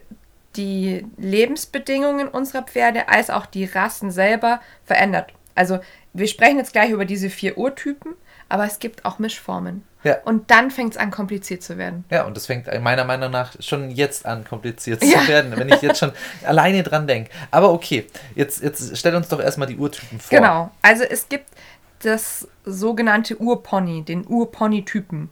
die Lebensbedingungen unserer Pferde als auch die Rassen selber verändert. Also wir sprechen jetzt gleich über diese vier Urtypen, aber es gibt auch Mischformen. Ja. Und dann fängt es an, kompliziert zu werden. ja, und das fängt meiner Meinung nach schon jetzt an, kompliziert Ja. zu werden, wenn ich jetzt schon alleine dran denke. Aber okay, jetzt, jetzt stell uns doch erstmal die Urtypen vor. Genau. Also es gibt das sogenannte Urpony, den Urpony-Typen.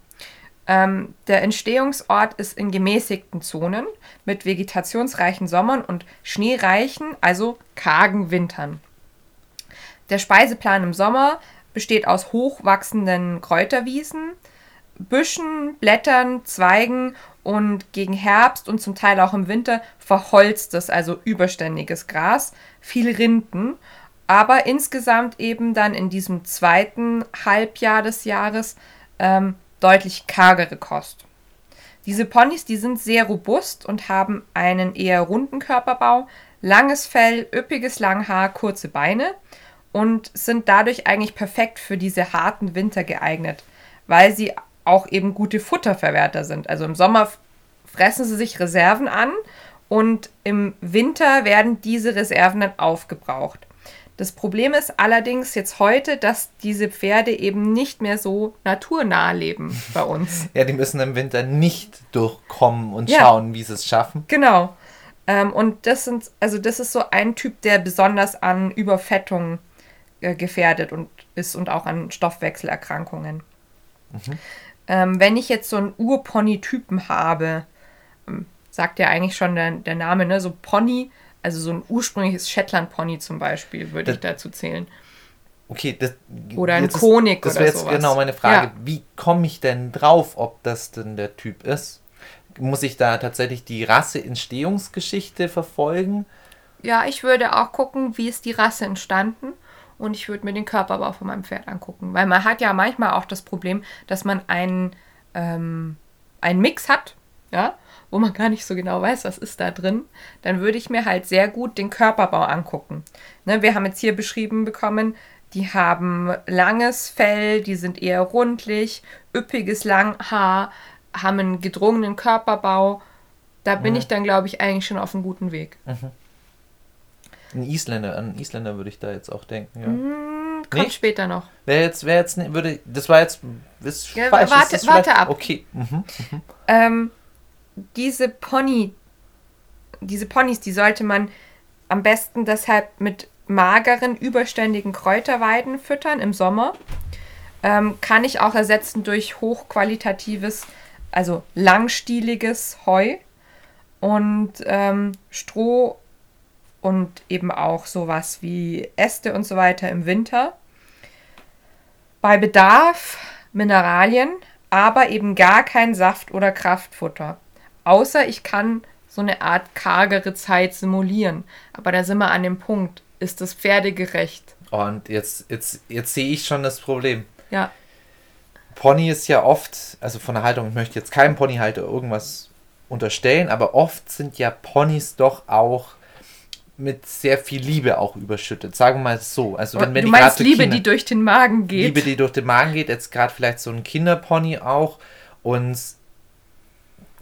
Ähm, der Entstehungsort ist in gemäßigten Zonen mit vegetationsreichen Sommern und schneereichen, also kargen Wintern. Der Speiseplan im Sommer besteht aus hochwachsenden Kräuterwiesen, Büschen, Blättern, Zweigen und gegen Herbst und zum Teil auch im Winter verholztes, also überständiges Gras, viel Rinden, aber insgesamt eben dann in diesem zweiten Halbjahr des Jahres ähm, deutlich kargere Kost. Diese Ponys, die sind sehr robust und haben einen eher runden Körperbau, langes Fell, üppiges Langhaar, kurze Beine und sind dadurch eigentlich perfekt für diese harten Winter geeignet, weil sie auch eben gute Futterverwerter sind. Also im Sommer fressen sie sich Reserven an und im Winter werden diese Reserven dann aufgebraucht. Das Problem ist allerdings jetzt heute, dass diese Pferde eben nicht mehr so naturnah leben bei uns. Ja, die müssen im Winter nicht durchkommen und Ja. schauen, wie sie es schaffen. Genau. Ähm, und das sind, also das ist so ein Typ, der besonders an Überfettung äh, gefährdet und ist und auch an Stoffwechselerkrankungen. Ähm, wenn ich jetzt so einen Urpony-Typen habe, ähm, sagt ja eigentlich schon der, der Name, ne? So Pony, also so ein ursprüngliches Shetland-Pony zum Beispiel, würde ich dazu zählen. Okay, das, Oder ein jetzt ist- Das wäre jetzt sowas. genau meine Frage. Ja. Wie komme ich denn drauf, ob das denn der Typ ist? Muss ich da tatsächlich die Rasse-Entstehungsgeschichte verfolgen? Ja, ich würde auch gucken, wie ist die Rasse entstanden und ich würde mir den Körperbau von meinem Pferd angucken. Weil man hat ja manchmal auch das Problem, dass man einen, ähm, einen Mix hat, ja, wo man gar nicht so genau weiß, was ist da drin. Dann würde ich mir halt sehr gut den Körperbau angucken. Ne, wir haben jetzt hier beschrieben bekommen, die haben langes Fell, die sind eher rundlich, üppiges Langhaar, haben einen gedrungenen Körperbau. Da bin ich dann, glaube ich, eigentlich schon auf einem guten Weg. Ein Isländer, an Isländer würde ich da jetzt auch denken. Ja. Hm, Kommt Nicht? später noch. Wer jetzt, wer jetzt, ne- würde, das war jetzt, ist Ja, falsch. warte- ist warte ab. Okay. Mhm. Ähm, diese Pony, diese Ponys, die sollte man am besten deshalb mit mageren, überständigen Kräuterweiden füttern im Sommer. Ähm, kann ich auch ersetzen durch hochqualitatives, also langstieliges Heu und ähm, Stroh und eben auch sowas wie Äste und so weiter im Winter. Bei Bedarf Mineralien, aber eben gar kein Saft- oder Kraftfutter. Außer ich kann so eine Art kargere Zeit simulieren. Aber da sind wir an dem Punkt. Ist das pferdegerecht? Und jetzt, jetzt, jetzt sehe ich schon das Problem. Ja. Pony ist ja oft, also von der Haltung, ich möchte jetzt keinem Ponyhalter irgendwas unterstellen, aber oft sind ja Ponys doch auch mit sehr viel Liebe auch überschüttet. Sagen wir mal so. Also wenn, wenn du die meinst so Liebe, Kinder- die durch den Magen geht? Liebe, die durch den Magen geht, jetzt gerade vielleicht so ein Kinderpony auch. Und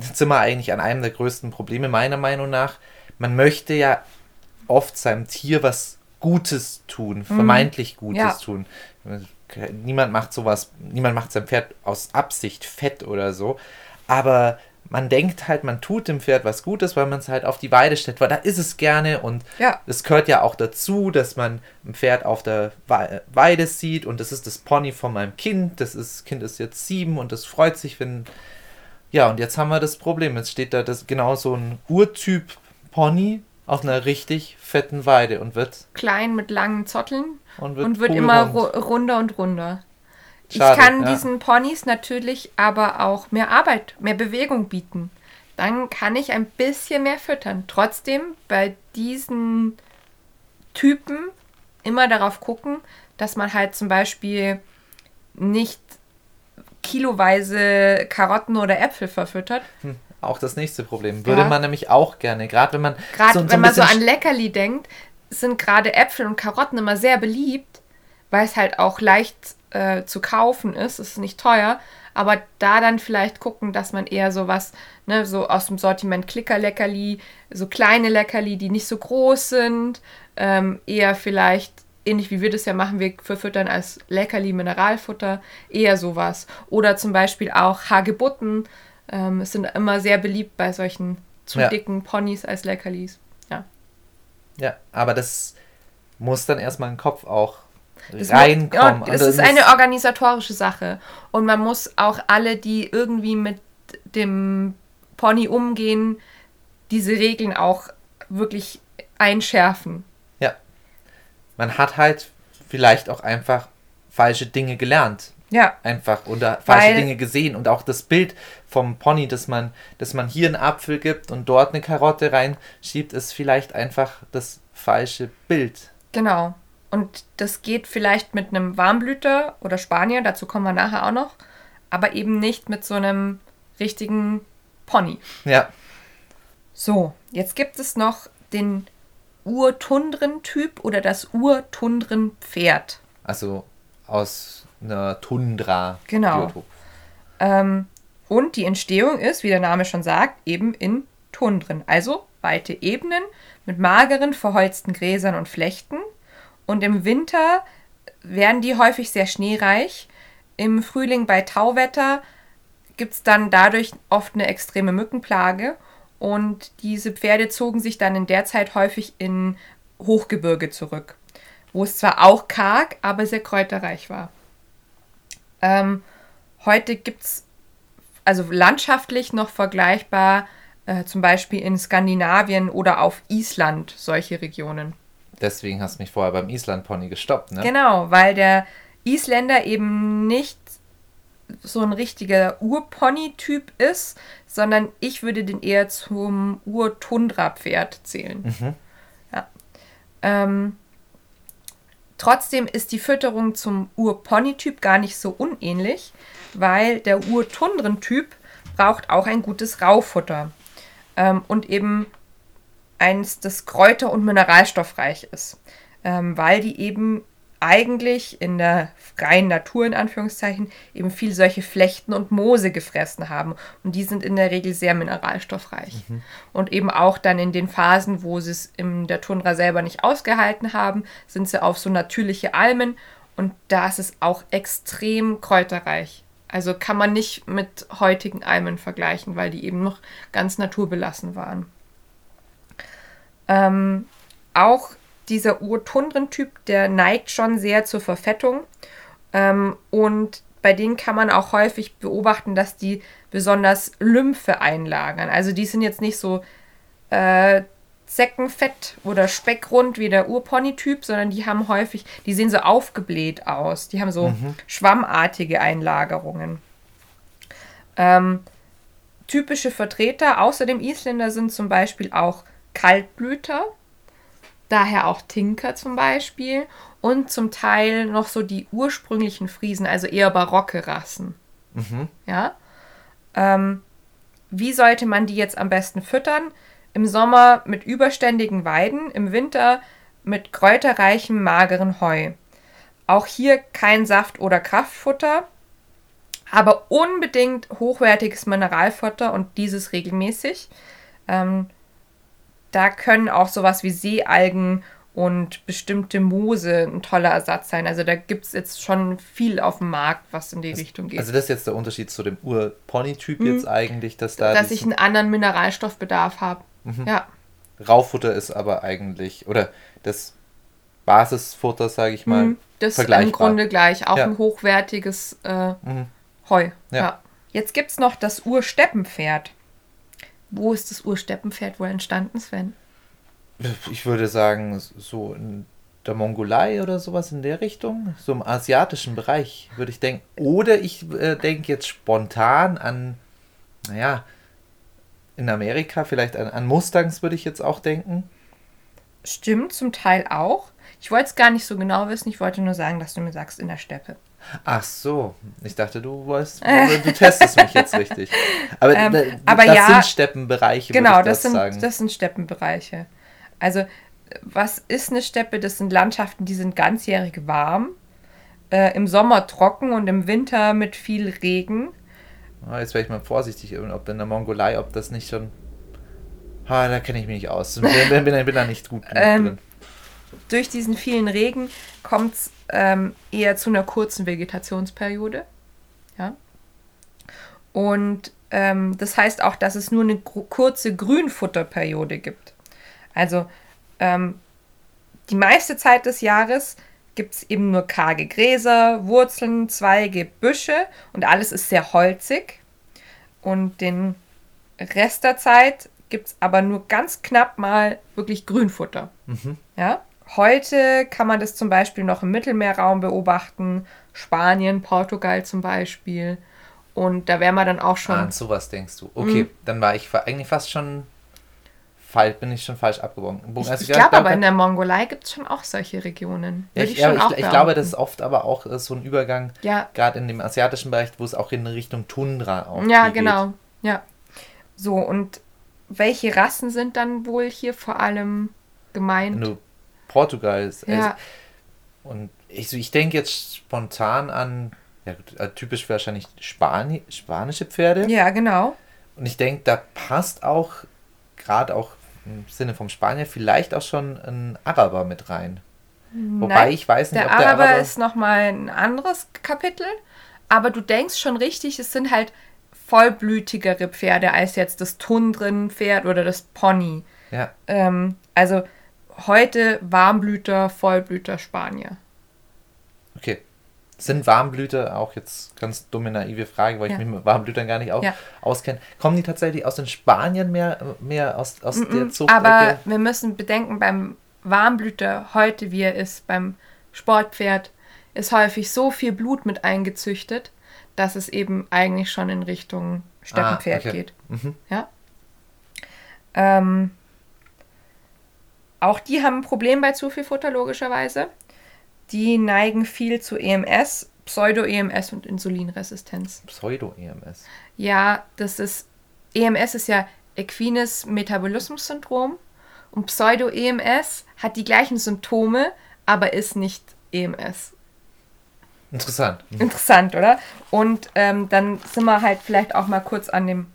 sind wir eigentlich an einem der größten Probleme meiner Meinung nach. Man möchte ja oft seinem Tier was Gutes tun, vermeintlich Gutes Ja. tun. Niemand macht sowas, niemand macht sein Pferd aus Absicht fett oder so. Aber man denkt halt, man tut dem Pferd was Gutes, weil man es halt auf die Weide stellt, weil da ist es gerne und Ja. es gehört ja auch dazu, dass man ein Pferd auf der Wei- Weide sieht und das ist das Pony von meinem Kind. Das ist, Kind ist jetzt sieben und das freut sich, wenn. Ja, und jetzt haben wir das Problem. Jetzt steht da das genau so ein Urtyp Pony auf einer richtig fetten Weide und wird Klein mit langen Zotteln und wird, und wird immer ru runder und runder. Schade, ich kann ja. diesen Ponys natürlich aber auch mehr Arbeit, mehr Bewegung bieten. Dann kann ich ein bisschen mehr füttern. Trotzdem bei diesen Typen immer darauf gucken, dass man halt zum Beispiel nicht kiloweise Karotten oder Äpfel verfüttert. Auch das nächste Problem. Würde Ja. man nämlich auch gerne, gerade wenn man Gerade so, so wenn man so an Leckerli denkt, sind gerade Äpfel und Karotten immer sehr beliebt, weil es halt auch leicht äh, zu kaufen ist. Es ist nicht teuer. Aber da dann vielleicht gucken, dass man eher sowas, ne, so aus dem Sortiment Klickerleckerli, so kleine Leckerli, die nicht so groß sind, ähm, eher vielleicht, ähnlich wie wir das ja machen, wir verfüttern als Leckerli Mineralfutter, eher sowas. Oder zum Beispiel auch Hagebutten, ähm, es sind immer sehr beliebt bei solchen zu Ja. dicken Ponys als Leckerlis. Ja. Ja, aber das muss dann erstmal den Kopf auch Das reinkommen. Muss, ja, Und es das ist eine organisatorische Sache. Und man muss auch alle, die irgendwie mit dem Pony umgehen, diese Regeln auch wirklich einschärfen. Man hat halt vielleicht auch einfach falsche Dinge gelernt. Ja, Einfach oder falsche Weil- Dinge gesehen. Und auch das Bild vom Pony, dass man, dass man hier einen Apfel gibt und dort eine Karotte reinschiebt, ist vielleicht einfach das falsche Bild. genau. Und das geht vielleicht mit einem Warmblüter oder Spanier, dazu kommen wir nachher auch noch, aber eben nicht mit so einem richtigen Pony. Ja. So, jetzt gibt es noch den Urtundren-Typ oder das Urtundren-Pferd. Also aus einer Tundra. Genau. Ähm, und die Entstehung ist, wie der Name schon sagt, eben in Tundren. Also weite Ebenen mit mageren, verholzten Gräsern und Flechten. Und im Winter werden die häufig sehr schneereich. Im Frühling bei Tauwetter gibt es dann dadurch oft eine extreme Mückenplage. Und diese Pferde zogen sich dann in der Zeit häufig in Hochgebirge zurück, wo es zwar auch karg, aber sehr kräuterreich war. Ähm, heute gibt es also landschaftlich noch vergleichbar, äh, zum Beispiel in Skandinavien oder auf Island solche Regionen. Deswegen hast du mich vorher beim Island-Pony gestoppt, ne? Genau, weil der Isländer eben nicht so ein richtiger Urpony-Typ ist, sondern ich würde den eher zum Urtundra-Pferd zählen. Ja. Ähm, trotzdem ist die Fütterung zum Urpony-Typ gar nicht so unähnlich, weil der Urtundren-Typ braucht auch ein gutes Raufutter ähm, und eben eins, das kräuter- und mineralstoffreich ist, ähm, weil die eben eigentlich in der freien Natur in Anführungszeichen eben viel solche Flechten und Moose gefressen haben und die sind in der Regel sehr mineralstoffreich und eben auch dann in den Phasen, wo sie es in der Tundra selber nicht ausgehalten haben, sind sie auf so natürliche Almen und da ist es auch extrem kräuterreich. Also kann man nicht mit heutigen Almen vergleichen, weil die eben noch ganz naturbelassen waren. Ähm, auch dieser Urtundren-Typ, der neigt schon sehr zur Verfettung. Ähm, und bei denen kann man auch häufig beobachten, dass die besonders Lymphe einlagern. Also die sind jetzt nicht so äh, Zeckenfett oder Speckrund wie der Urpony-Typ, sondern die haben häufig, die sehen so aufgebläht aus. Die haben so schwammartige Einlagerungen. Ähm, typische Vertreter außer dem Isländer sind zum Beispiel auch Kaltblüter, daher auch Tinker zum Beispiel und zum Teil noch so die ursprünglichen Friesen, also eher barocke Rassen. Ja. Ähm, wie sollte man die jetzt am besten füttern? Im Sommer mit überständigen Weiden, im Winter mit kräuterreichem, mageren Heu. Auch hier kein Saft- oder Kraftfutter, aber unbedingt hochwertiges Mineralfutter und dieses regelmäßig. Ähm, da können auch sowas wie Seealgen und bestimmte Moose ein toller Ersatz sein. Also da gibt es jetzt schon viel auf dem Markt, was in die Richtung geht. Also das ist jetzt der Unterschied zu dem Ur-Pony-Typ jetzt eigentlich, dass da dass ich einen anderen Mineralstoffbedarf habe. Ja, Raufutter ist aber eigentlich, oder das Basisfutter, sage ich mal, das ist im. Grunde gleich. Auch Ja. ein hochwertiges äh, Mhm. Heu. Ja. Ja. Jetzt gibt es noch das Ursteppenpferd. Wo ist das Ursteppenpferd wohl entstanden, Sven? Ich würde sagen, so in der Mongolei oder sowas in der Richtung, so im asiatischen Bereich, würde ich denken. Oder ich äh, denke jetzt spontan an, naja, in Amerika vielleicht an, an Mustangs würde ich jetzt auch denken. Stimmt, zum Teil auch. Ich wollte es gar nicht so genau wissen. Ich wollte nur sagen, dass du mir sagst, in der Steppe. Ach so, ich dachte, du wolltest, du testest mich jetzt richtig. Aber, Ähm, da, aber das ja, sind Steppenbereiche, Genau, würde ich das das sind, sagen. das sind Steppenbereiche. Also, was ist eine Steppe? Das sind Landschaften, die sind ganzjährig warm, äh, im Sommer trocken und im Winter mit viel Regen. Ah, jetzt wäre ich mal vorsichtig, ob in der Mongolei, ob das nicht schon. Ah, da kenne ich mich nicht aus. Bin, bin, bin, bin da nicht gut Ähm. Durch diesen vielen Regen kommt es ähm, eher zu einer kurzen Vegetationsperiode. Ja. Und ähm, das heißt auch, dass es nur eine kurze Grünfutterperiode gibt. Also ähm, die meiste Zeit des Jahres gibt es eben nur karge Gräser, Wurzeln, Zweige, Büsche und alles ist sehr holzig. Und den Rest der Zeit gibt es aber nur ganz knapp mal wirklich Grünfutter. Ja? Heute kann man das zum Beispiel noch im Mittelmeerraum beobachten, Spanien, Portugal zum Beispiel. Und da wären wir dann auch schon. Ah, an sowas denkst du. Okay, Mhm. dann war ich eigentlich fast schon. Fall, bin ich schon falsch abgebogen. ich Also ich glaube aber, in der Mongolei gibt es schon auch solche Regionen. Ja, ich, ich, ja, ich, ich glaube, das ist oft aber auch äh, so ein Übergang, Ja, gerade in dem asiatischen Bereich, wo es auch in Richtung Tundra auch ja genau. Ja. So, und welche Rassen sind dann wohl hier vor allem Geht. gemeint? Wenn du Portugal ist. Ja. Und ich, ich denke jetzt spontan an, ja, äh, typisch wahrscheinlich Spani spanische Pferde. Ja, genau. Und ich denke, da passt auch, gerade auch im Sinne vom Spanier, vielleicht auch schon ein Araber mit rein. Wobei Nein, ich weiß nicht, Der ob der Araber Araber. ist nochmal ein anderes Kapitel, aber du denkst schon richtig, es sind halt vollblütigere Pferde als jetzt das Tundrenpferd oder das Pony. ja, Ähm, also heute Warmblüter, Vollblüter Spanier. okay. Sind Warmblüter auch jetzt ganz dumme, naive Frage, weil Ja. ich mich mit Warmblütern gar nicht Ja. auskenne. Kommen die tatsächlich aus den Spanien mehr, mehr aus, aus der Mm, Zucht? Aber wir müssen bedenken, beim Warmblüter heute, wie er ist, beim Sportpferd, ist häufig so viel Blut mit eingezüchtet, dass es eben eigentlich schon in Richtung Steppenpferd Ah, okay. geht. Mhm. Ja. Ähm, auch die haben ein Problem bei zu viel Futter, logischerweise. Die neigen viel zu EMS, Pseudo-EMS und Insulinresistenz. Pseudo-EMS. Ja, das ist, EMS ist ja Equines Metabolismus-Syndrom und Pseudo-EMS hat die gleichen Symptome, aber ist nicht EMS. Interessant. Mhm. Interessant, oder? Und ähm, dann sind wir halt vielleicht auch mal kurz an dem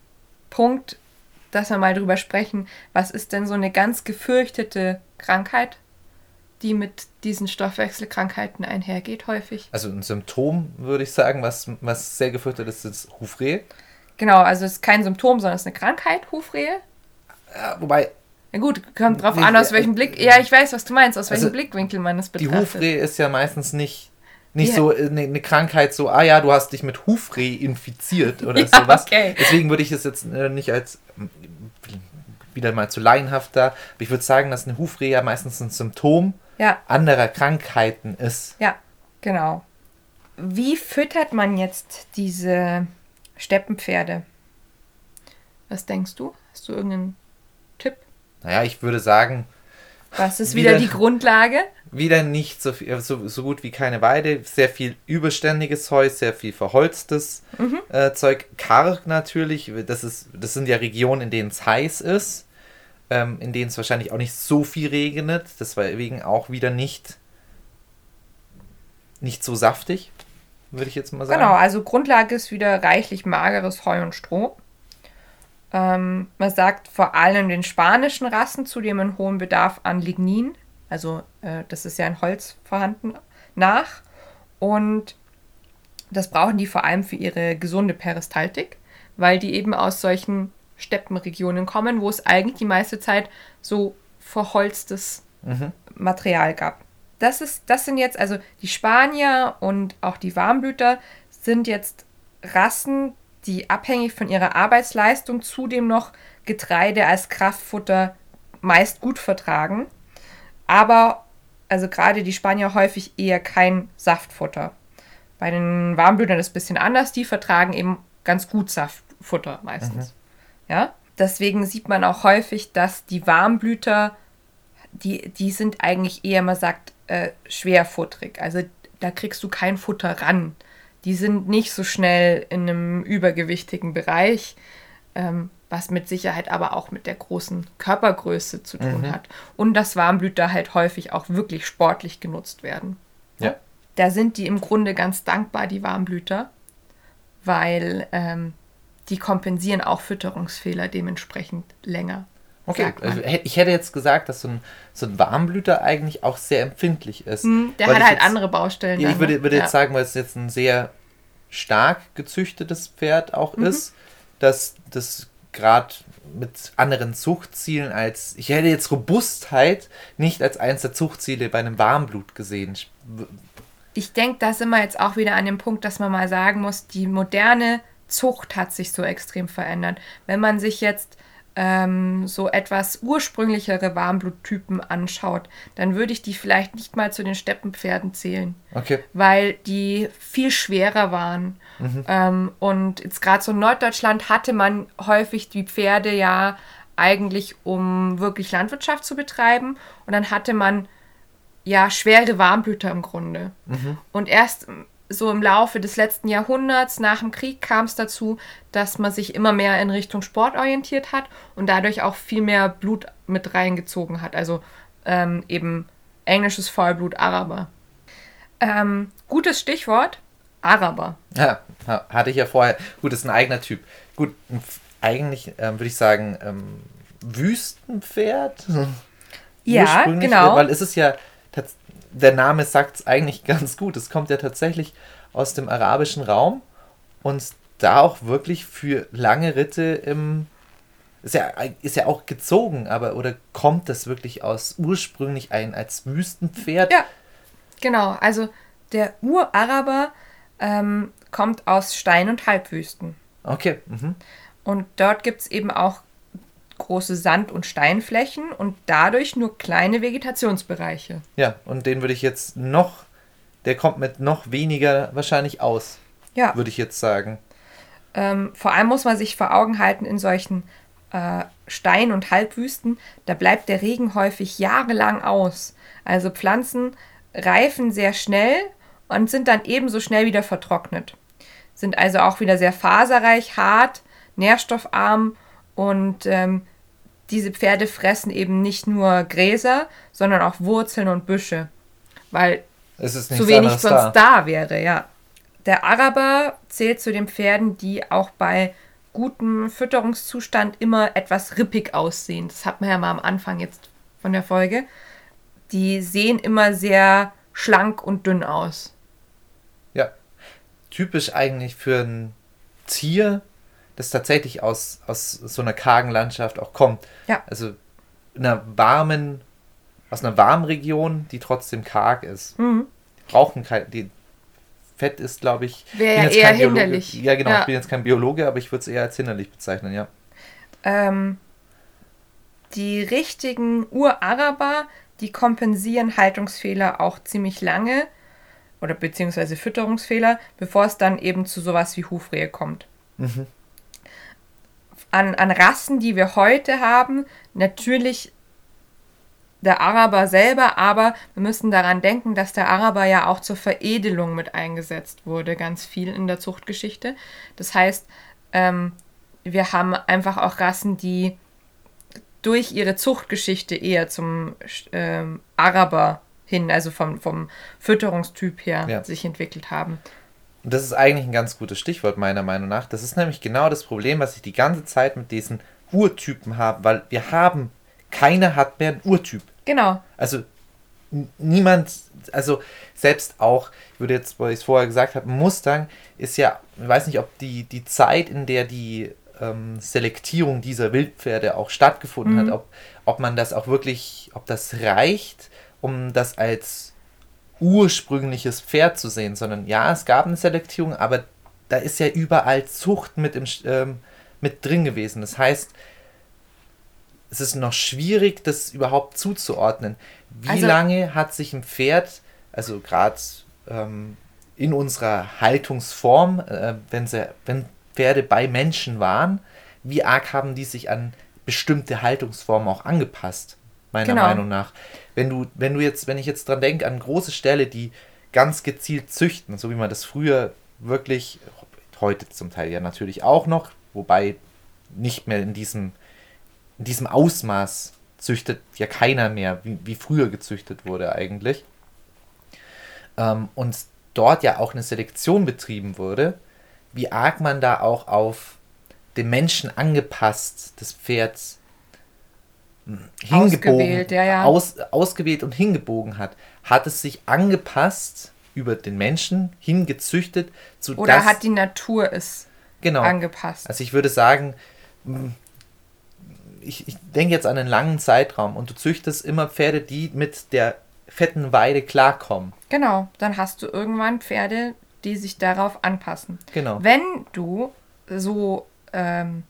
Punkt, dass wir mal drüber sprechen, was ist denn so eine ganz gefürchtete Krankheit, die mit diesen Stoffwechselkrankheiten einhergeht häufig? Also ein Symptom, würde ich sagen, was, was sehr gefürchtet ist, ist Hufrehe. Genau, also es ist kein Symptom, sondern es ist eine Krankheit, Hufrehe. Ja, wobei Na gut, kommt drauf Nee, an, aus äh, welchem Blick. Ja, ich weiß, was du meinst, aus welchem Also, Blickwinkel man es die betrachtet. Hufrehe ist ja meistens nicht, nicht Ja. so äh, eine, eine Krankheit, so, ah ja, du hast dich mit Hufrehe infiziert oder Ja, sowas. okay. Deswegen würde ich es jetzt äh, nicht als ähm, wieder mal zu laienhaft da, aber ich würde sagen, dass eine Hufrehe ja meistens ein Symptom Ja, anderer Krankheiten ist. ja, genau. Wie füttert man jetzt diese Steppenpferde? Was denkst du? Hast du irgendeinen Tipp? Naja, ich würde sagen, Was ist Wieder- wieder die Grundlage? wieder nicht so, viel, so, so gut wie keine Weide, sehr viel überständiges Heu, sehr viel verholztes Mhm. äh, Zeug, karg natürlich, das, ist, das sind ja Regionen, in denen es heiß ist, ähm, in denen es wahrscheinlich auch nicht so viel regnet, deswegen auch wieder nicht, nicht so saftig, würde ich jetzt mal sagen. Genau, also Grundlage ist wieder reichlich mageres Heu und Stroh. Ähm, man sagt vor allem den spanischen Rassen zudem einen hohen Bedarf an Lignin, Also äh, das ist ja in Holz vorhanden, nach. Und das brauchen die vor allem für ihre gesunde Peristaltik, weil die eben aus solchen Steppenregionen kommen, wo es eigentlich die meiste Zeit so verholztes mhm. Material gab. Das, ist, das sind jetzt, also die Spanier und auch die Warmblüter sind jetzt Rassen, die abhängig von ihrer Arbeitsleistung zudem noch Getreide als Kraftfutter meist gut vertragen. Aber, also gerade die Spanier häufig eher kein Saftfutter. Bei den Warmblütern ist es ein bisschen anders. Die vertragen eben ganz gut Saftfutter meistens. Mhm. Ja? Deswegen sieht man auch häufig, dass die Warmblüter, die, die sind eigentlich eher, man sagt, äh, schwerfutterig. Also da kriegst du kein Futter ran. Die sind nicht so schnell in einem übergewichtigen Bereich, ähm, was mit Sicherheit aber auch mit der großen Körpergröße zu tun mhm. hat. Und dass Warmblüter halt häufig auch wirklich sportlich genutzt werden. Ja. Da sind die im Grunde ganz dankbar, die Warmblüter, weil ähm, die kompensieren auch Fütterungsfehler dementsprechend länger. Okay, also ich hätte jetzt gesagt, dass so ein, so ein Warmblüter eigentlich auch sehr empfindlich ist. Mm, der hat halt jetzt, andere Baustellen. Ich würde, ne? würde ja. jetzt sagen, weil es jetzt ein sehr stark gezüchtetes Pferd auch mhm. ist, dass das gerade mit anderen Zuchtzielen als, ich hätte jetzt Robustheit nicht als eins der Zuchtziele bei einem Warmblut gesehen. Ich denke, da sind wir jetzt auch wieder an dem Punkt, dass man mal sagen muss, die moderne Zucht hat sich so extrem verändert. Wenn man sich jetzt ähm, so etwas ursprünglichere Warmbluttypen anschaut, dann würde ich die vielleicht nicht mal zu den Steppenpferden zählen. Okay. Weil die viel schwerer waren. Mhm. Ähm, und jetzt gerade so in Norddeutschland hatte man häufig die Pferde ja eigentlich, um wirklich Landwirtschaft zu betreiben. Und dann hatte man ja schwere Warmblüter im Grunde. Mhm. Und erst so im Laufe des letzten Jahrhunderts nach dem Krieg kam es dazu, dass man sich immer mehr in Richtung Sport orientiert hat und dadurch auch viel mehr Blut mit reingezogen hat. Also ähm, eben englisches Vollblut, Araber. Ähm, gutes Stichwort, Araber. Ja, hatte ich ja vorher. Gut, das ist ein eigener Typ. Gut, eigentlich ähm, würde ich sagen, ähm, Wüstenpferd. Ja, genau. Weil es ist ja der Name sagt es eigentlich ganz gut. Es kommt ja tatsächlich aus dem arabischen Raum und da auch wirklich für lange Ritte im. Ist ja, ist ja auch gezogen, aber oder kommt das wirklich aus ursprünglich ein als Wüstenpferd? Ja, genau. Also der Uraraber ähm, kommt aus Stein- und Halbwüsten. Okay. Mhm. Und dort gibt es eben auch große Sand- und Steinflächen und dadurch nur kleine Vegetationsbereiche. Ja, und den würde ich jetzt noch, der kommt mit noch weniger wahrscheinlich aus. Ja. Würde ich jetzt sagen. Ähm, vor allem muss man sich vor Augen halten, in solchen äh, Stein- und Halbwüsten, da bleibt der Regen häufig jahrelang aus. Also Pflanzen reifen sehr schnell und sind dann ebenso schnell wieder vertrocknet. Sind also auch wieder sehr faserreich, hart, nährstoffarm und ähm, diese Pferde fressen eben nicht nur Gräser, sondern auch Wurzeln und Büsche, weil zu wenig sonst da. da wäre, ja. Der Araber zählt zu den Pferden, die auch bei gutem Fütterungszustand immer etwas rippig aussehen. Das hat man ja mal am Anfang jetzt von der Folge. Die sehen immer sehr schlank und dünn aus. Ja, typisch eigentlich für ein Tier, das tatsächlich aus, aus so einer kargen Landschaft auch kommt. Ja. Also in einer warmen, aus einer warmen Region, die trotzdem karg ist. Mhm. Die brauchen kein, die Fett ist, glaube ich. Wäre ja eher hinderlich. Ja, genau. Ja. Ich bin jetzt kein Biologe, aber ich würde es eher als hinderlich bezeichnen, ja. Ähm, die richtigen Uraraber, die kompensieren Haltungsfehler auch ziemlich lange oder beziehungsweise Fütterungsfehler, bevor es dann eben zu sowas wie Hufrehe kommt. Mhm an, an Rassen, die wir heute haben, natürlich der Araber selber, aber wir müssen daran denken, dass der Araber ja auch zur Veredelung mit eingesetzt wurde, ganz viel in der Zuchtgeschichte. Das heißt, ähm, wir haben einfach auch Rassen, die durch ihre Zuchtgeschichte eher zum ähm, Araber hin, also vom, vom Fütterungstyp her, ja. sich entwickelt haben. Und das ist eigentlich ein ganz gutes Stichwort meiner Meinung nach. Das ist nämlich genau das Problem, was ich die ganze Zeit mit diesen Urtypen habe, weil wir haben, keiner hat mehr einen Urtyp. Genau. Also niemand, also selbst auch, ich würde jetzt, weil ich es vorher gesagt habe, Mustang ist ja, ich weiß nicht, ob die, die Zeit, in der die ähm, Selektierung dieser Wildpferde auch stattgefunden mhm. hat, ob, ob man das auch wirklich, ob das reicht, um das als ursprüngliches Pferd zu sehen, sondern ja, es gab eine Selektierung, aber da ist ja überall Zucht mit, im, ähm, mit drin gewesen. Das heißt, es ist noch schwierig, das überhaupt zuzuordnen. Wie also, lange hat sich ein Pferd, also gerade ähm, in unserer Haltungsform, äh, wenn, sie, wenn Pferde bei Menschen waren, wie arg haben die sich an bestimmte Haltungsformen auch angepasst, meiner genau. Meinung nach. Wenn du, wenn du jetzt, wenn ich jetzt dran denke, an große Ställe, die ganz gezielt züchten, so wie man das früher wirklich, heute zum Teil ja natürlich auch noch, wobei nicht mehr in diesem, in diesem Ausmaß züchtet ja keiner mehr, wie, wie früher gezüchtet wurde eigentlich. Ähm, und dort ja auch eine Selektion betrieben wurde, wie arg man da auch auf den Menschen angepasst das Pferd hm, hingebogen, ausgewählt, ja, ja. Aus, ausgewählt und hingebogen hat. Hat es sich angepasst über den Menschen hingezüchtet zu Oder das, hat die Natur es genau. angepasst? Also ich würde sagen, hm, ich, ich denke jetzt an einen langen Zeitraum und du züchtest immer Pferde, die mit der fetten Weide klarkommen. Genau, dann hast du irgendwann Pferde, die sich darauf anpassen. Genau. Wenn du so ähm,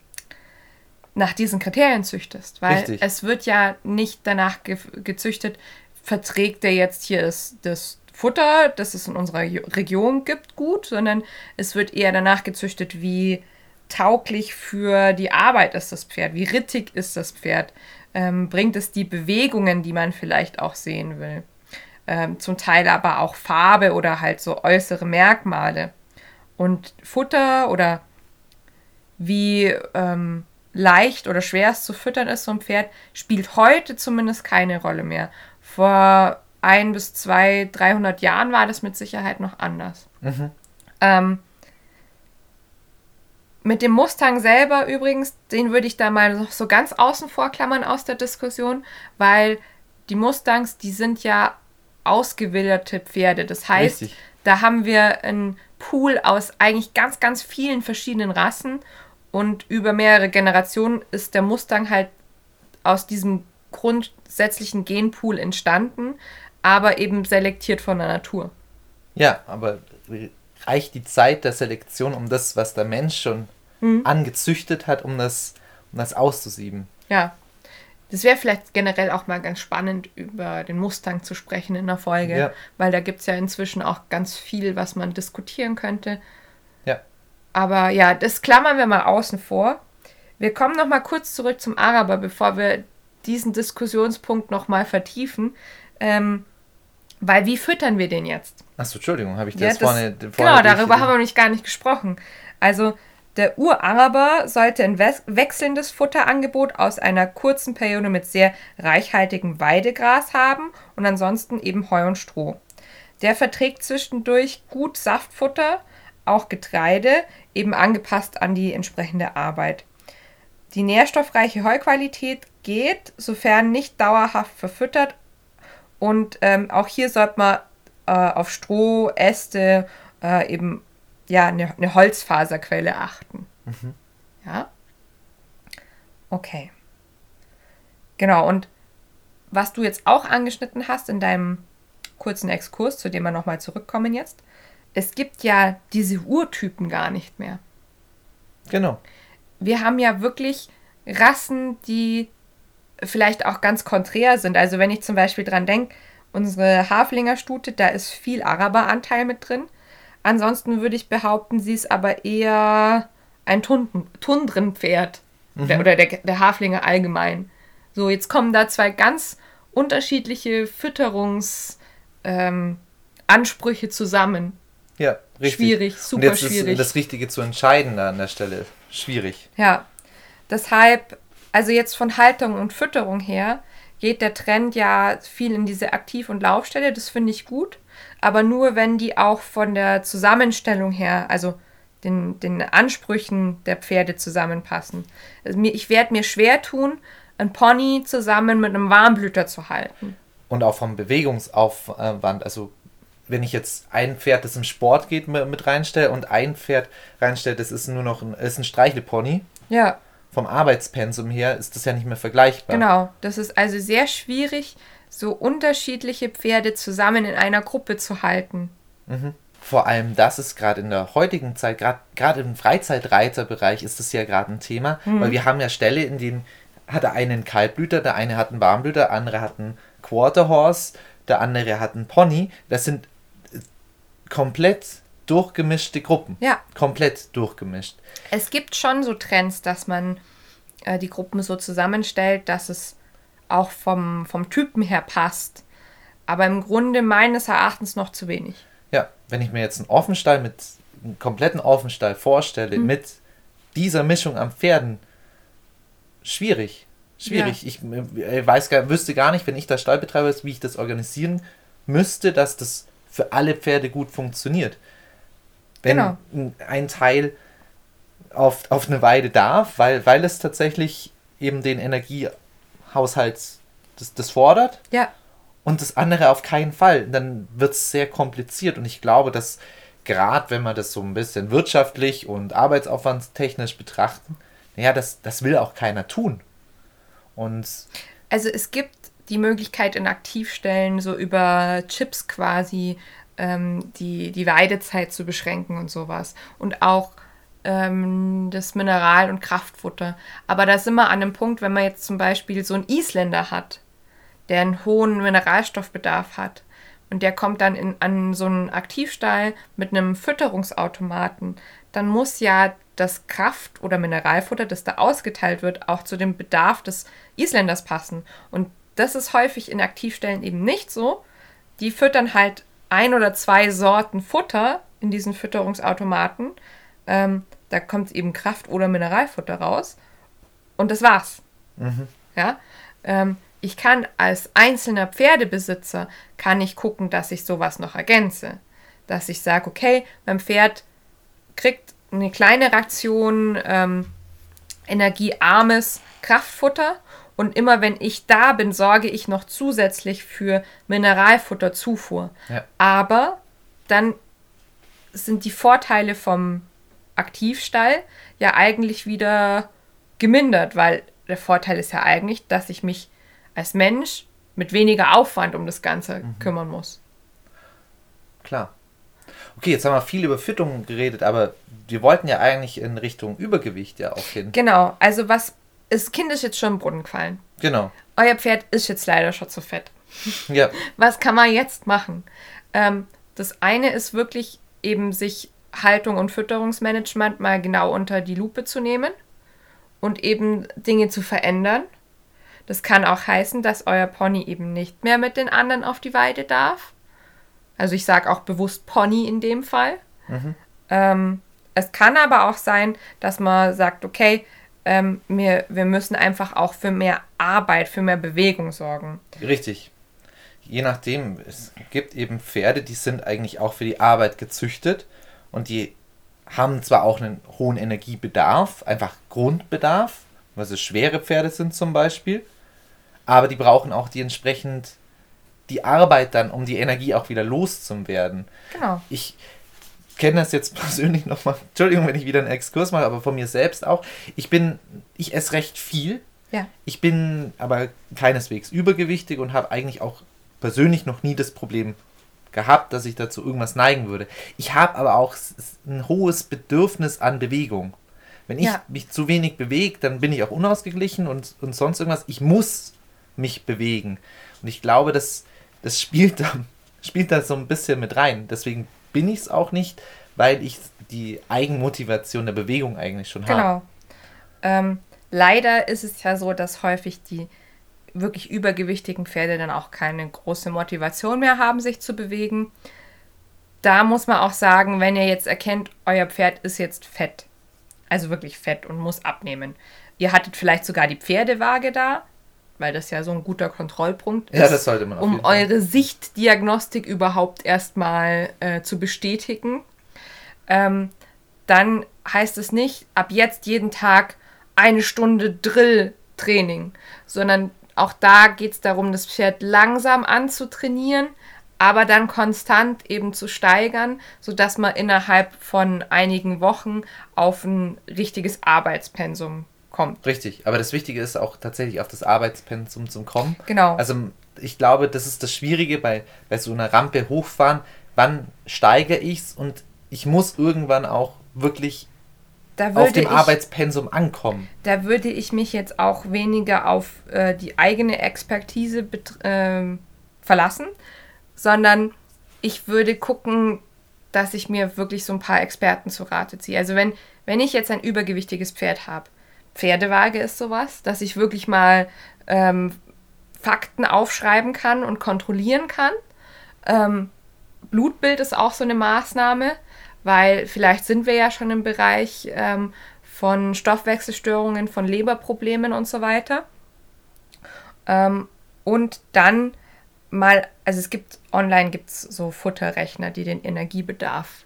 nach diesen Kriterien züchtest, weil Richtig. es wird ja nicht danach ge gezüchtet, verträgt der jetzt hier das, das Futter, das es in unserer Region gibt, gut, sondern es wird eher danach gezüchtet, wie tauglich für die Arbeit ist das Pferd, wie rittig ist das Pferd, ähm, bringt es die Bewegungen, die man vielleicht auch sehen will ähm, zum Teil aber auch Farbe oder halt so äußere Merkmale. Und Futter oder wie ähm, leicht oder schwer es zu füttern ist, so ein Pferd, spielt heute zumindest keine Rolle mehr. Vor ein bis zwei, 300 Jahren war das mit Sicherheit noch anders. Mhm. Ähm, mit dem Mustang selber übrigens, den würde ich da mal so ganz außen vor klammern aus der Diskussion, weil die Mustangs, die sind ja ausgewilderte Pferde. Das heißt, Richtig. da haben wir einen Pool aus eigentlich ganz, ganz vielen verschiedenen Rassen und über mehrere Generationen ist der Mustang halt aus diesem grundsätzlichen Genpool entstanden, aber eben selektiert von der Natur. Ja, aber reicht die Zeit der Selektion, um das, was der Mensch schon mhm. angezüchtet hat, um das, um das auszusieben? Ja, das wäre vielleicht generell auch mal ganz spannend, über den Mustang zu sprechen in der Folge, ja. weil da gibt es ja inzwischen auch ganz viel, was man diskutieren könnte. Aber ja, das klammern wir mal außen vor. Wir kommen noch mal kurz zurück zum Araber, bevor wir diesen Diskussionspunkt noch mal vertiefen. Ähm, weil wie füttern wir den jetzt? Achso, Entschuldigung, habe ich das, ja, das vorne, vorne Genau, darüber haben wir noch gar nicht gesprochen. Also der Uraraber sollte ein wechselndes Futterangebot aus einer kurzen Periode mit sehr reichhaltigem Weidegras haben und ansonsten eben Heu und Stroh. Der verträgt zwischendurch gut Saftfutter, auch Getreide, eben angepasst an die entsprechende Arbeit. Die nährstoffreiche Heuqualität geht, sofern nicht dauerhaft verfüttert. Und ähm, auch hier sollte man äh, auf Stroh, Äste, äh, eben ja, eine, eine Holzfaserquelle achten. Mhm. Ja. Okay. Genau, und was du jetzt auch angeschnitten hast in deinem kurzen Exkurs, zu dem wir nochmal zurückkommen jetzt, es gibt ja diese Urtypen gar nicht mehr. Genau. Wir haben ja wirklich Rassen, die vielleicht auch ganz konträr sind. Also wenn ich zum Beispiel dran denke, unsere Haflingerstute, da ist viel Araberanteil mit drin. Ansonsten würde ich behaupten, sie ist aber eher ein Tundrenpferd. Mhm. Oder der, der Haflinger allgemein. So, jetzt kommen da zwei ganz unterschiedliche Fütterungsansprüche ähm, zusammen. Ja, richtig. Schwierig, super Und jetzt schwierig. Ist das Richtige zu entscheiden da an der Stelle. Schwierig. Ja. Deshalb, also jetzt von Haltung und Fütterung her, geht der Trend ja viel in diese Aktiv- und Laufstelle. Das finde ich gut aber nur wenn die auch von der Zusammenstellung her, also den, den Ansprüchen der Pferde zusammenpassen. Also ich werde mir schwer tun, ein Pony zusammen mit einem Warmblüter zu halten. Und auch vom Bewegungsaufwand. Also wenn ich jetzt ein Pferd, das im Sport geht, mit reinstelle und ein Pferd reinstelle, das ist nur noch ein, ist ein Streichelpony. Ja. Vom Arbeitspensum her ist das ja nicht mehr vergleichbar. Genau. Das ist also sehr schwierig, so unterschiedliche Pferde zusammen in einer Gruppe zu halten. Mhm. Vor allem das ist gerade in der heutigen Zeit, gerade im Freizeitreiterbereich ist das ja gerade ein Thema, mhm. weil wir haben ja Ställe, in denen hat der eine einen Kaltblüter, der eine hat einen Warmblüter, der andere hat einen Quarter Horse, der andere hat einen Pony. Das sind komplett durchgemischte Gruppen. Ja. Komplett durchgemischt. Es gibt schon so Trends, dass man äh, die Gruppen so zusammenstellt, dass es auch vom, vom Typen her passt. Aber im Grunde meines Erachtens noch zu wenig. Ja, wenn ich mir jetzt einen Offenstall mit einem kompletten Offenstall vorstelle, mhm. mit dieser Mischung an Pferden, schwierig. Schwierig. Ja. Ich äh, weiß gar, wüsste gar nicht, wenn ich der Stallbetreiber ist, wie ich das organisieren müsste, dass das für alle Pferde gut funktioniert. Wenn genau. ein Teil auf, auf eine Weide darf, weil, weil es tatsächlich eben den Energiehaushalt das, das fordert. Ja. Und das andere auf keinen Fall. Dann wird es sehr kompliziert. Und ich glaube, dass gerade wenn man das so ein bisschen wirtschaftlich und arbeitsaufwandstechnisch betrachten, naja, das, das will auch keiner tun. Und also es gibt die Möglichkeit in Aktivstellen so über Chips quasi ähm, die, die Weidezeit zu beschränken und sowas. Und auch ähm, das Mineral- und Kraftfutter. Aber da sind wir an dem Punkt, wenn man jetzt zum Beispiel so einen Isländer hat, der einen hohen Mineralstoffbedarf hat und der kommt dann in, an so einen Aktivstall mit einem Fütterungsautomaten, dann muss ja das Kraft- oder Mineralfutter, das da ausgeteilt wird, auch zu dem Bedarf des Isländers passen. Und das ist häufig in Aktivstellen eben nicht so. Die füttern halt ein oder zwei Sorten Futter in diesen Fütterungsautomaten. Ähm, da kommt eben Kraft- oder Mineralfutter raus. Und das war's. Mhm. Ja. Ähm, ich kann als einzelner Pferdebesitzer kann ich gucken, dass ich sowas noch ergänze. Dass ich sage, okay, mein Pferd kriegt eine kleine Ration ähm, energiearmes Kraftfutter und immer wenn ich da bin, sorge ich noch zusätzlich für Mineralfutterzufuhr. Ja. Aber dann sind die Vorteile vom Aktivstall ja eigentlich wieder gemindert, weil der Vorteil ist ja eigentlich, dass ich mich als Mensch mit weniger Aufwand um das Ganze mhm. kümmern muss. Klar. Okay, jetzt haben wir viel über Fütterung geredet, aber wir wollten ja eigentlich in Richtung Übergewicht ja auch hin. Genau, also was, das Kind ist jetzt schon im Brunnen gefallen. Genau. Euer Pferd ist jetzt leider schon zu fett. Ja. Was kann man jetzt machen? Ähm, das eine ist wirklich eben sich Haltung und Fütterungsmanagement mal genau unter die Lupe zu nehmen und eben Dinge zu verändern. Das kann auch heißen, dass euer Pony eben nicht mehr mit den anderen auf die Weide darf. Also ich sage auch bewusst Pony in dem Fall. Mhm. Ähm, es kann aber auch sein, dass man sagt, okay, ähm, wir, wir müssen einfach auch für mehr Arbeit, für mehr Bewegung sorgen. Richtig. Je nachdem, es gibt eben Pferde, die sind eigentlich auch für die Arbeit gezüchtet und die haben zwar auch einen hohen Energiebedarf, einfach Grundbedarf, weil sie schwere Pferde sind zum Beispiel, aber die brauchen auch die entsprechend die Arbeit dann, um die Energie auch wieder loszuwerden. Genau. Ich kenne das jetzt persönlich nochmal, Entschuldigung, wenn ich wieder einen Exkurs mache, aber von mir selbst auch. Ich bin, ich esse recht viel. Ja. Ich bin aber keineswegs übergewichtig und habe eigentlich auch persönlich noch nie das Problem gehabt, dass ich dazu irgendwas neigen würde. Ich habe aber auch ein hohes Bedürfnis an Bewegung. Wenn ich ja. mich zu wenig bewege, dann bin ich auch unausgeglichen und, und sonst irgendwas. Ich muss mich bewegen. Und ich glaube, dass das spielt da, spielt da so ein bisschen mit rein. Deswegen bin ich es auch nicht, weil ich die Eigenmotivation der Bewegung eigentlich schon habe. Genau. Ähm, leider ist es ja so, dass häufig die wirklich übergewichtigen Pferde dann auch keine große Motivation mehr haben, sich zu bewegen. Da muss man auch sagen, wenn ihr jetzt erkennt, euer Pferd ist jetzt fett, also wirklich fett und muss abnehmen. Ihr hattet vielleicht sogar die Pferdewaage da, weil das ja so ein guter Kontrollpunkt ist. Ja, das sollte man Um eure Sichtdiagnostik überhaupt erstmal äh, zu bestätigen. Ähm, dann heißt es nicht, ab jetzt jeden Tag eine Stunde Drill-Training, sondern auch da geht es darum, das Pferd langsam anzutrainieren, aber dann konstant eben zu steigern, sodass man innerhalb von einigen Wochen auf ein richtiges Arbeitspensum kommt. Richtig, aber das Wichtige ist auch tatsächlich auf das Arbeitspensum zu kommen. Genau. Also ich glaube, das ist das Schwierige bei, bei so einer Rampe hochfahren. Wann steigere ich es und ich muss irgendwann auch wirklich auf dem ich, Arbeitspensum ankommen. Da würde ich mich jetzt auch weniger auf äh, die eigene Expertise äh, verlassen, sondern ich würde gucken, dass ich mir wirklich so ein paar Experten zu Rate ziehe. Also wenn, wenn ich jetzt ein übergewichtiges Pferd habe, Pferdewaage ist sowas, dass ich wirklich mal ähm, Fakten aufschreiben kann und kontrollieren kann. Ähm, Blutbild ist auch so eine Maßnahme, weil vielleicht sind wir ja schon im Bereich ähm, von Stoffwechselstörungen, von Leberproblemen und so weiter. Ähm, und dann mal, also es gibt online gibt es so Futterrechner, die den Energiebedarf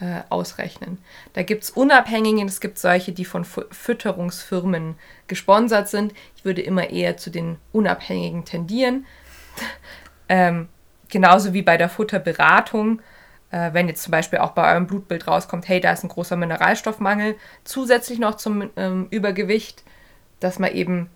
äh, ausrechnen. Da gibt es unabhängige, es gibt solche, die von Fütterungsfirmen gesponsert sind. Ich würde immer eher zu den unabhängigen tendieren. ähm, genauso wie bei der Futterberatung. Äh, wenn jetzt zum Beispiel auch bei eurem Blutbild rauskommt, hey, da ist ein großer Mineralstoffmangel, zusätzlich noch zum ähm, Übergewicht, dass man eben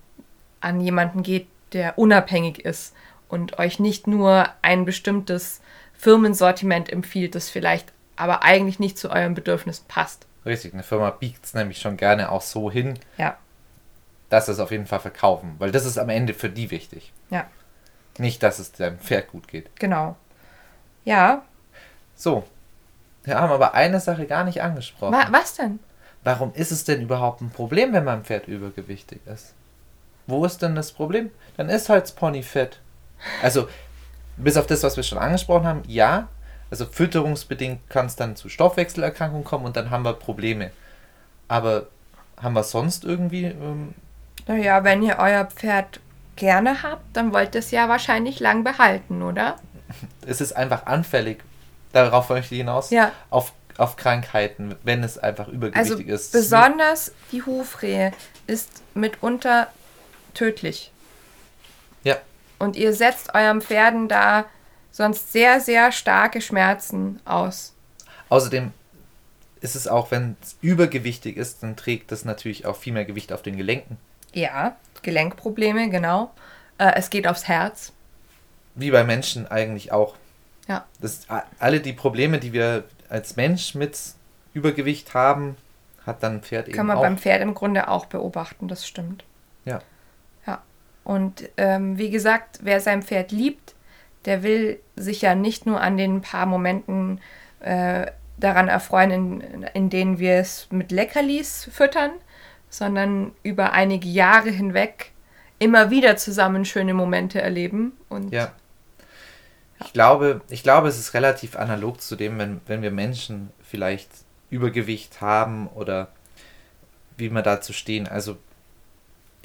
an jemanden geht, der unabhängig ist und euch nicht nur ein bestimmtes Firmensortiment empfiehlt, das vielleicht aber eigentlich nicht zu euren Bedürfnissen passt. Richtig, eine Firma biegt es nämlich schon gerne auch so hin, ja. dass sie es auf jeden Fall verkaufen, weil das ist am Ende für die wichtig. Ja. Nicht, dass es deinem Pferd gut geht. Genau. Ja. So. Wir haben aber eine Sache gar nicht angesprochen. Wa was denn? Warum ist es denn überhaupt ein Problem, wenn mein Pferd übergewichtig ist? Wo ist denn das Problem? Dann ist halt das Pony fett. Also, bis auf das, was wir schon angesprochen haben, ja, also fütterungsbedingt kann es dann zu Stoffwechselerkrankungen kommen und dann haben wir Probleme. Aber haben wir sonst irgendwie. Ähm naja, wenn ihr euer Pferd gerne habt, dann wollt ihr es ja wahrscheinlich lang behalten, oder? Es ist einfach anfällig. Darauf möchte ich hinaus. Ja. Auf, auf Krankheiten, wenn es einfach übergewichtig also ist. Besonders die Hufrehe ist mitunter tödlich. Ja. Und ihr setzt eurem Pferden da sonst sehr, sehr starke Schmerzen aus. Außerdem ist es auch, wenn es übergewichtig ist, dann trägt das natürlich auch viel mehr Gewicht auf den Gelenken. Ja, Gelenkprobleme, genau. Äh, es geht aufs Herz. Wie bei Menschen eigentlich auch. Ja. Das, alle die Probleme, die wir als Mensch mit Übergewicht haben, hat dann ein Pferd eben Kann man auch. beim Pferd im Grunde auch beobachten, das stimmt. Ja. Ja. Und ähm, wie gesagt, wer sein Pferd liebt, der will sich ja nicht nur an den paar Momenten äh, daran erfreuen, in, in denen wir es mit Leckerlis füttern, sondern über einige Jahre hinweg immer wieder zusammen schöne Momente erleben. Und ja. Ich glaube, ich glaube, es ist relativ analog zu dem, wenn, wenn wir Menschen vielleicht Übergewicht haben oder wie wir dazu stehen. Also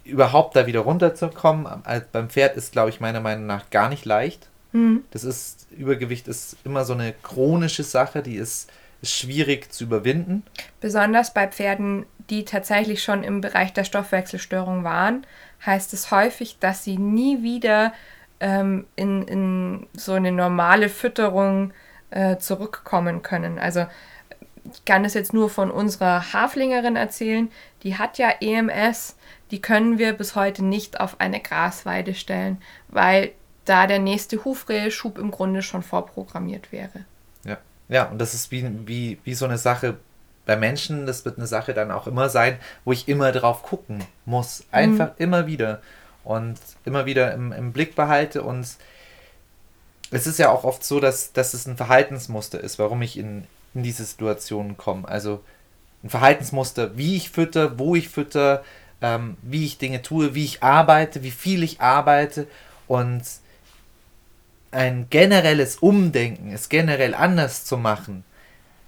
überhaupt da wieder runterzukommen beim Pferd ist, glaube ich, meiner Meinung nach gar nicht leicht. Mhm. Das ist, Übergewicht ist immer so eine chronische Sache, die ist, ist schwierig zu überwinden. Besonders bei Pferden, die tatsächlich schon im Bereich der Stoffwechselstörung waren, heißt es häufig, dass sie nie wieder ähm, in, in so eine normale Fütterung äh, zurückkommen können. Also ich kann es jetzt nur von unserer Haflingerin erzählen, die hat ja EMS, die können wir bis heute nicht auf eine Grasweide stellen, weil da der nächste Hufrehe-Schub im Grunde schon vorprogrammiert wäre. Ja, ja und das ist wie, wie, wie so eine Sache bei Menschen, das wird eine Sache dann auch immer sein, wo ich immer drauf gucken muss. Einfach mhm. immer wieder. Und immer wieder im, im Blick behalte. Und es ist ja auch oft so, dass, dass es ein Verhaltensmuster ist, warum ich in, in diese Situationen komme. Also ein Verhaltensmuster, wie ich fütter, wo ich fütter, ähm, wie ich Dinge tue, wie ich arbeite, wie viel ich arbeite. Und ein generelles Umdenken, es generell anders zu machen,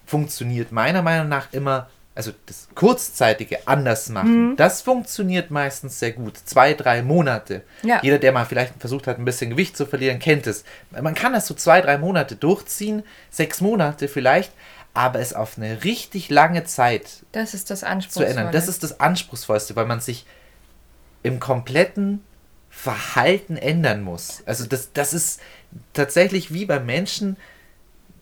funktioniert meiner Meinung nach immer, also das kurzzeitige anders machen, mhm. das funktioniert meistens sehr gut. Zwei, drei Monate. Ja. Jeder, der mal vielleicht versucht hat, ein bisschen Gewicht zu verlieren, kennt es. Man kann das so zwei, drei Monate durchziehen, sechs Monate vielleicht, aber es auf eine richtig lange Zeit das ist das zu ändern. Das ist das Anspruchsvollste, weil man sich im kompletten Verhalten ändern muss. Also das, das ist tatsächlich wie bei Menschen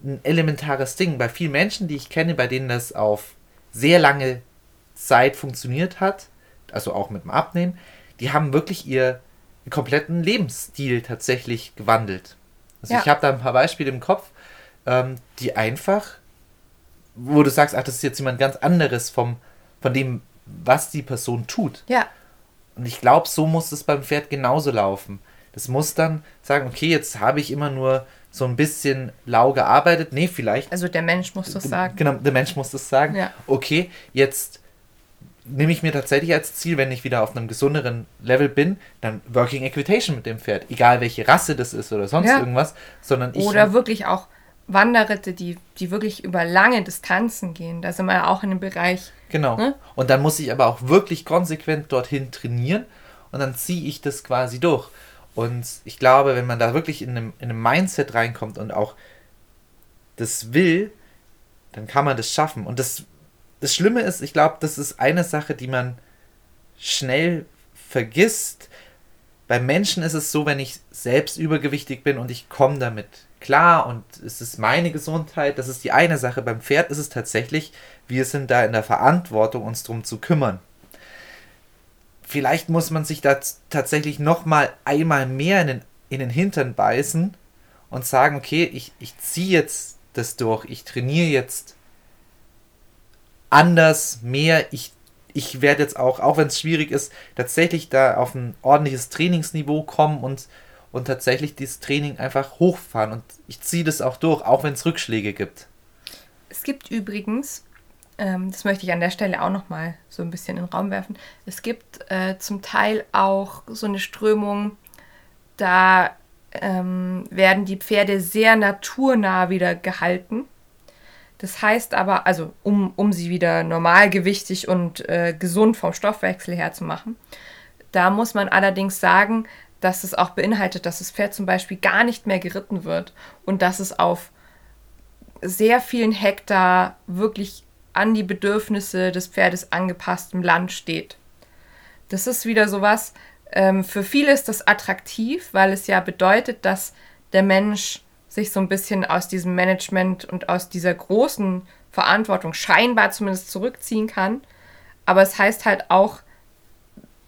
ein elementares Ding. Bei vielen Menschen, die ich kenne, bei denen das auf sehr lange Zeit funktioniert hat, also auch mit dem Abnehmen, die haben wirklich ihr kompletten Lebensstil tatsächlich gewandelt. Also Ja. ich habe da ein paar Beispiele im Kopf, ähm, die einfach, wo du sagst, ach, das ist jetzt jemand ganz anderes vom, von dem, was die Person tut. Ja, Und ich glaube, so muss es beim Pferd genauso laufen. Das muss dann sagen, okay, jetzt habe ich immer nur so ein bisschen lau gearbeitet. Nee, vielleicht. also der Mensch muss das sagen. Genau, der Mensch muss das sagen. Ja. Okay, jetzt nehme ich mir tatsächlich als Ziel, wenn ich wieder auf einem gesünderen Level bin, dann Working Equitation mit dem Pferd. Egal welche Rasse das ist oder sonst Ja. irgendwas, sondern ich. Oder wirklich auch Wanderritte, die, die wirklich über lange Distanzen gehen. Da sind wir ja auch in dem Bereich. Genau. Ne? Und dann muss ich aber auch wirklich konsequent dorthin trainieren und dann ziehe ich das quasi durch. Und ich glaube, wenn man da wirklich in einem, in einem Mindset reinkommt und auch das will, dann kann man das schaffen. Und das, das Schlimme ist, ich glaube, das ist eine Sache, die man schnell vergisst. Bei Menschen ist es so, wenn ich selbst übergewichtig bin und ich komme damit klar und es ist meine Gesundheit, das ist die eine Sache. Beim Pferd ist es tatsächlich, wir sind da in der Verantwortung, uns drum zu kümmern. Vielleicht muss man sich da tatsächlich noch mal einmal mehr in den, in den Hintern beißen und sagen, okay, ich, ich ziehe jetzt das durch, ich trainiere jetzt anders, mehr, ich, ich werde jetzt auch, auch wenn es schwierig ist, tatsächlich da auf ein ordentliches Trainingsniveau kommen und, und tatsächlich dieses Training einfach hochfahren. Und ich ziehe das auch durch, auch wenn es Rückschläge gibt. Es gibt übrigens, ähm, das möchte ich an der Stelle auch noch mal so ein bisschen in den Raum werfen, es gibt äh, zum Teil auch so eine Strömung, da ähm, werden die Pferde sehr naturnah wieder gehalten. Das heißt aber, also um, um sie wieder normalgewichtig und äh, gesund vom Stoffwechsel her zu machen. Da muss man allerdings sagen, dass es auch beinhaltet, dass das Pferd zum Beispiel gar nicht mehr geritten wird und dass es auf sehr vielen Hektar wirklich an die Bedürfnisse des Pferdes angepasstem Land steht. Das ist wieder sowas, ähm, für viele ist das attraktiv, weil es ja bedeutet, dass der Mensch sich so ein bisschen aus diesem Management und aus dieser großen Verantwortung scheinbar zumindest zurückziehen kann. Aber es heißt halt auch,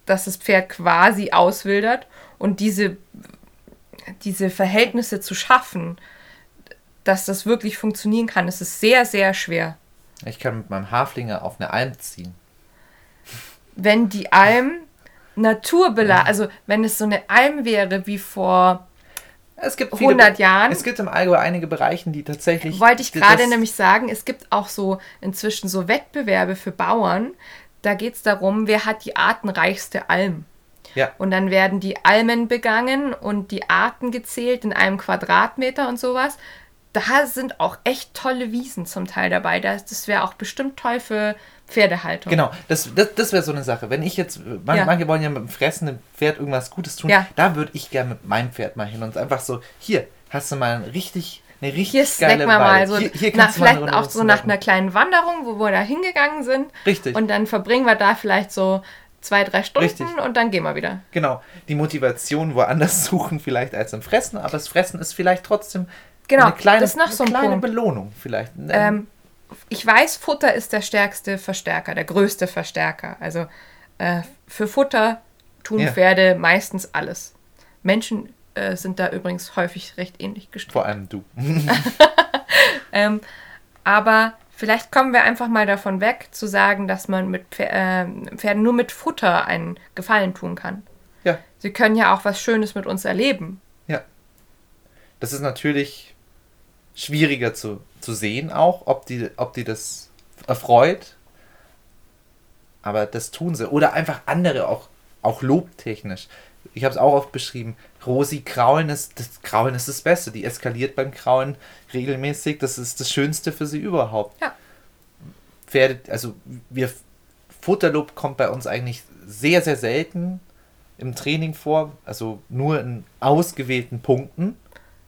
dass das Pferd quasi auswildert und diese, diese Verhältnisse zu schaffen, dass das wirklich funktionieren kann, ist sehr, sehr schwer. Ich kann mit meinem Haflinger auf eine Alm ziehen. Wenn die Alm naturbela, also wenn es so eine Alm wäre wie vor, Es gibt 100 Jahren? Es gibt im Allgäu einige Bereiche, die tatsächlich. wollte ich gerade nämlich sagen, es gibt auch so inzwischen so Wettbewerbe für Bauern. Da geht es darum, wer hat die artenreichste Alm. Ja, Und dann werden die Almen begangen und die Arten gezählt in einem Quadratmeter und sowas. Da sind auch echt tolle Wiesen zum Teil dabei. Das, das wäre auch bestimmt toll für Pferdehaltung. genau. Das, das, das wäre so eine Sache. Wenn ich jetzt. Man, Ja. Manche wollen ja mit dem fressenden Pferd irgendwas Gutes tun. Ja. Da würde ich gerne mit meinem Pferd mal hin und einfach so: Hier, hast du mal ein richtig, eine richtig Hier geile wir mal Weide. so, Hier, hier nach, mal vielleicht auch so nach einer kleinen Wanderung, wo wir da hingegangen sind. Richtig. Und dann verbringen wir da vielleicht so zwei, drei Stunden Richtig. und dann gehen wir wieder. Genau. Die Motivation woanders suchen, vielleicht als im Fressen, aber das Fressen ist vielleicht trotzdem Genau, eine kleine, das ist noch so ein eine kleine Punkt. Belohnung, vielleicht. Ähm, ich weiß, Futter ist der stärkste Verstärker, der größte Verstärker. Also äh, für Futter tun Ja. Pferde meistens alles. Menschen äh, sind da übrigens häufig recht ähnlich gestrickt. Vor allem du. Ähm, aber vielleicht kommen wir einfach mal davon weg, zu sagen, dass man mit Pfer äh, Pferden nur mit Futter einen Gefallen tun kann. Ja. Sie können ja auch was Schönes mit uns erleben. Ja. Das ist natürlich schwieriger zu, zu sehen auch, ob die, ob die das erfreut. Aber das tun sie. Oder einfach andere, auch, auch lobtechnisch. Ich habe es auch oft beschrieben. Rosi Kraulen ist, das Kraulen ist das Beste. Die eskaliert beim Kraulen regelmäßig. Das ist das Schönste für sie überhaupt. Ja. Pferde, also wir, Futterlob kommt bei uns eigentlich sehr, sehr selten im Training vor. Also nur in ausgewählten Punkten.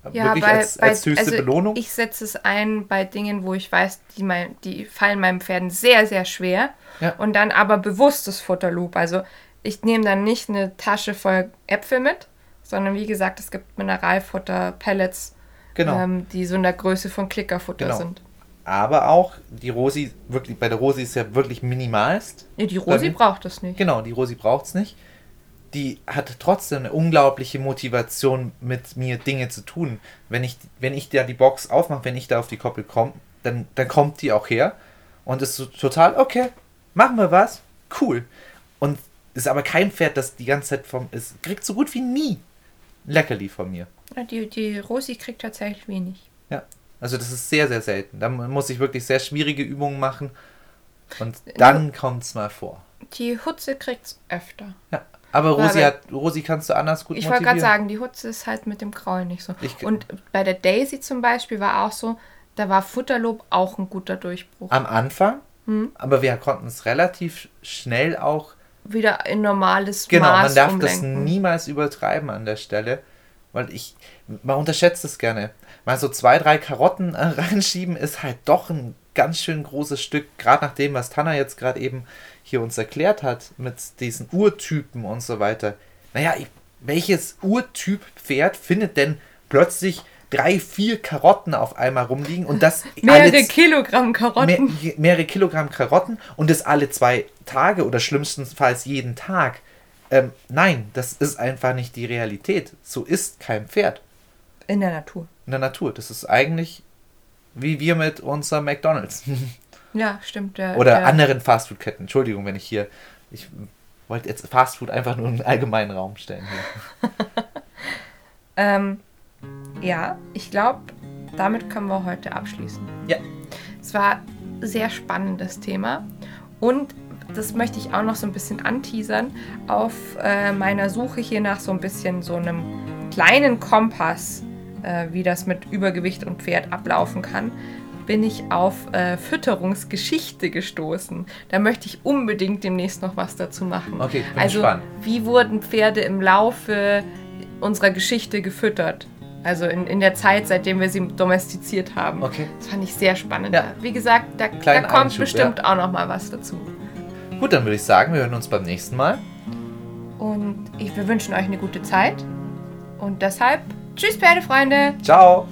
Wirklich als, als höchste also Belohnung. Ich setze es ein bei Dingen, wo ich weiß, die, mein, die fallen meinen Pferden sehr, sehr schwer. Ja. Und dann aber bewusstes Futterloop. Also ich nehme dann nicht eine Tasche voll Äpfel mit, sondern wie gesagt, es gibt Mineralfutter, Pellets, Genau. ähm, die so in der Größe von Klickerfutter Genau. sind. Aber auch die Rosi, wirklich, bei der Rosi ist ja wirklich minimalst. Nee, die Rosi mir- braucht das nicht. Genau, die Rosi braucht es nicht. Die hat trotzdem eine unglaubliche Motivation, mit mir Dinge zu tun. Wenn ich, wenn ich da die Box aufmache, wenn ich da auf die Koppel komme, dann, dann kommt die auch her und ist so total, okay, machen wir was, cool. Und ist aber kein Pferd, das die ganze Zeit vom, es kriegt so gut wie nie Leckerli von mir. Die, die Rosi kriegt tatsächlich wenig. Ja. Also das ist sehr, sehr selten. Da muss ich wirklich sehr schwierige Übungen machen und dann kommt es mal vor. Die Hutze kriegt's öfter. Ja. Aber Rosi, hat, Rosi kannst du anders gut Ich wollte gerade sagen, die Hutze ist halt mit dem Kraulen nicht so. Ich- Und bei der Daisy zum Beispiel war auch so, da war Futterlob auch ein guter Durchbruch. Am Anfang, Hm. aber wir konnten es relativ schnell auch. Wieder in normales Genau, Maß man darf das umlenken. niemals übertreiben an der Stelle, weil ich, man unterschätzt es gerne. Mal so zwei, drei Karotten reinschieben ist halt doch ein ganz schön großes Stück, gerade nach dem, was Tanner jetzt gerade eben hier uns erklärt hat, mit diesen Urtypen und so weiter. Naja, welches Urtyp-Pferd findet denn plötzlich drei, vier Karotten auf einmal rumliegen und das Mehrere alle- Kilogramm mehr, Karotten. je- mehrere Kilogramm Karotten und das alle zwei Tage oder schlimmstenfalls jeden Tag. Ähm, nein, das ist einfach nicht die Realität. So ist kein Pferd In der Natur. in der Natur. Das ist eigentlich wie wir mit unserem McDonalds Ja, stimmt. Der, oder der, anderen Fastfood-Ketten. Entschuldigung, wenn ich hier. Ich wollte jetzt Fastfood einfach nur in den allgemeinen Raum stellen. Ähm, ja, ich glaube, damit können wir heute abschließen. Ja. Es war ein sehr spannendes Thema und das möchte ich auch noch so ein bisschen anteasern. Auf äh, meiner Suche hier nach so ein bisschen so einem kleinen Kompass, äh, wie das mit Übergewicht und Pferd ablaufen kann, bin ich auf äh, Fütterungsgeschichte gestoßen. Da möchte ich unbedingt demnächst noch was dazu machen. Okay, ich bin also, gespannt. wie wurden Pferde im Laufe unserer Geschichte gefüttert? Also in, in der Zeit, seitdem wir sie domestiziert haben. Okay. Das fand ich sehr spannend. Ja. Wie gesagt, da, da kommt Einschub, bestimmt auch noch mal was dazu. Gut, dann würde ich sagen, wir hören uns beim nächsten Mal. Und ich, wir wünschen euch eine gute Zeit. Und deshalb, tschüss Pferdefreunde! Ciao!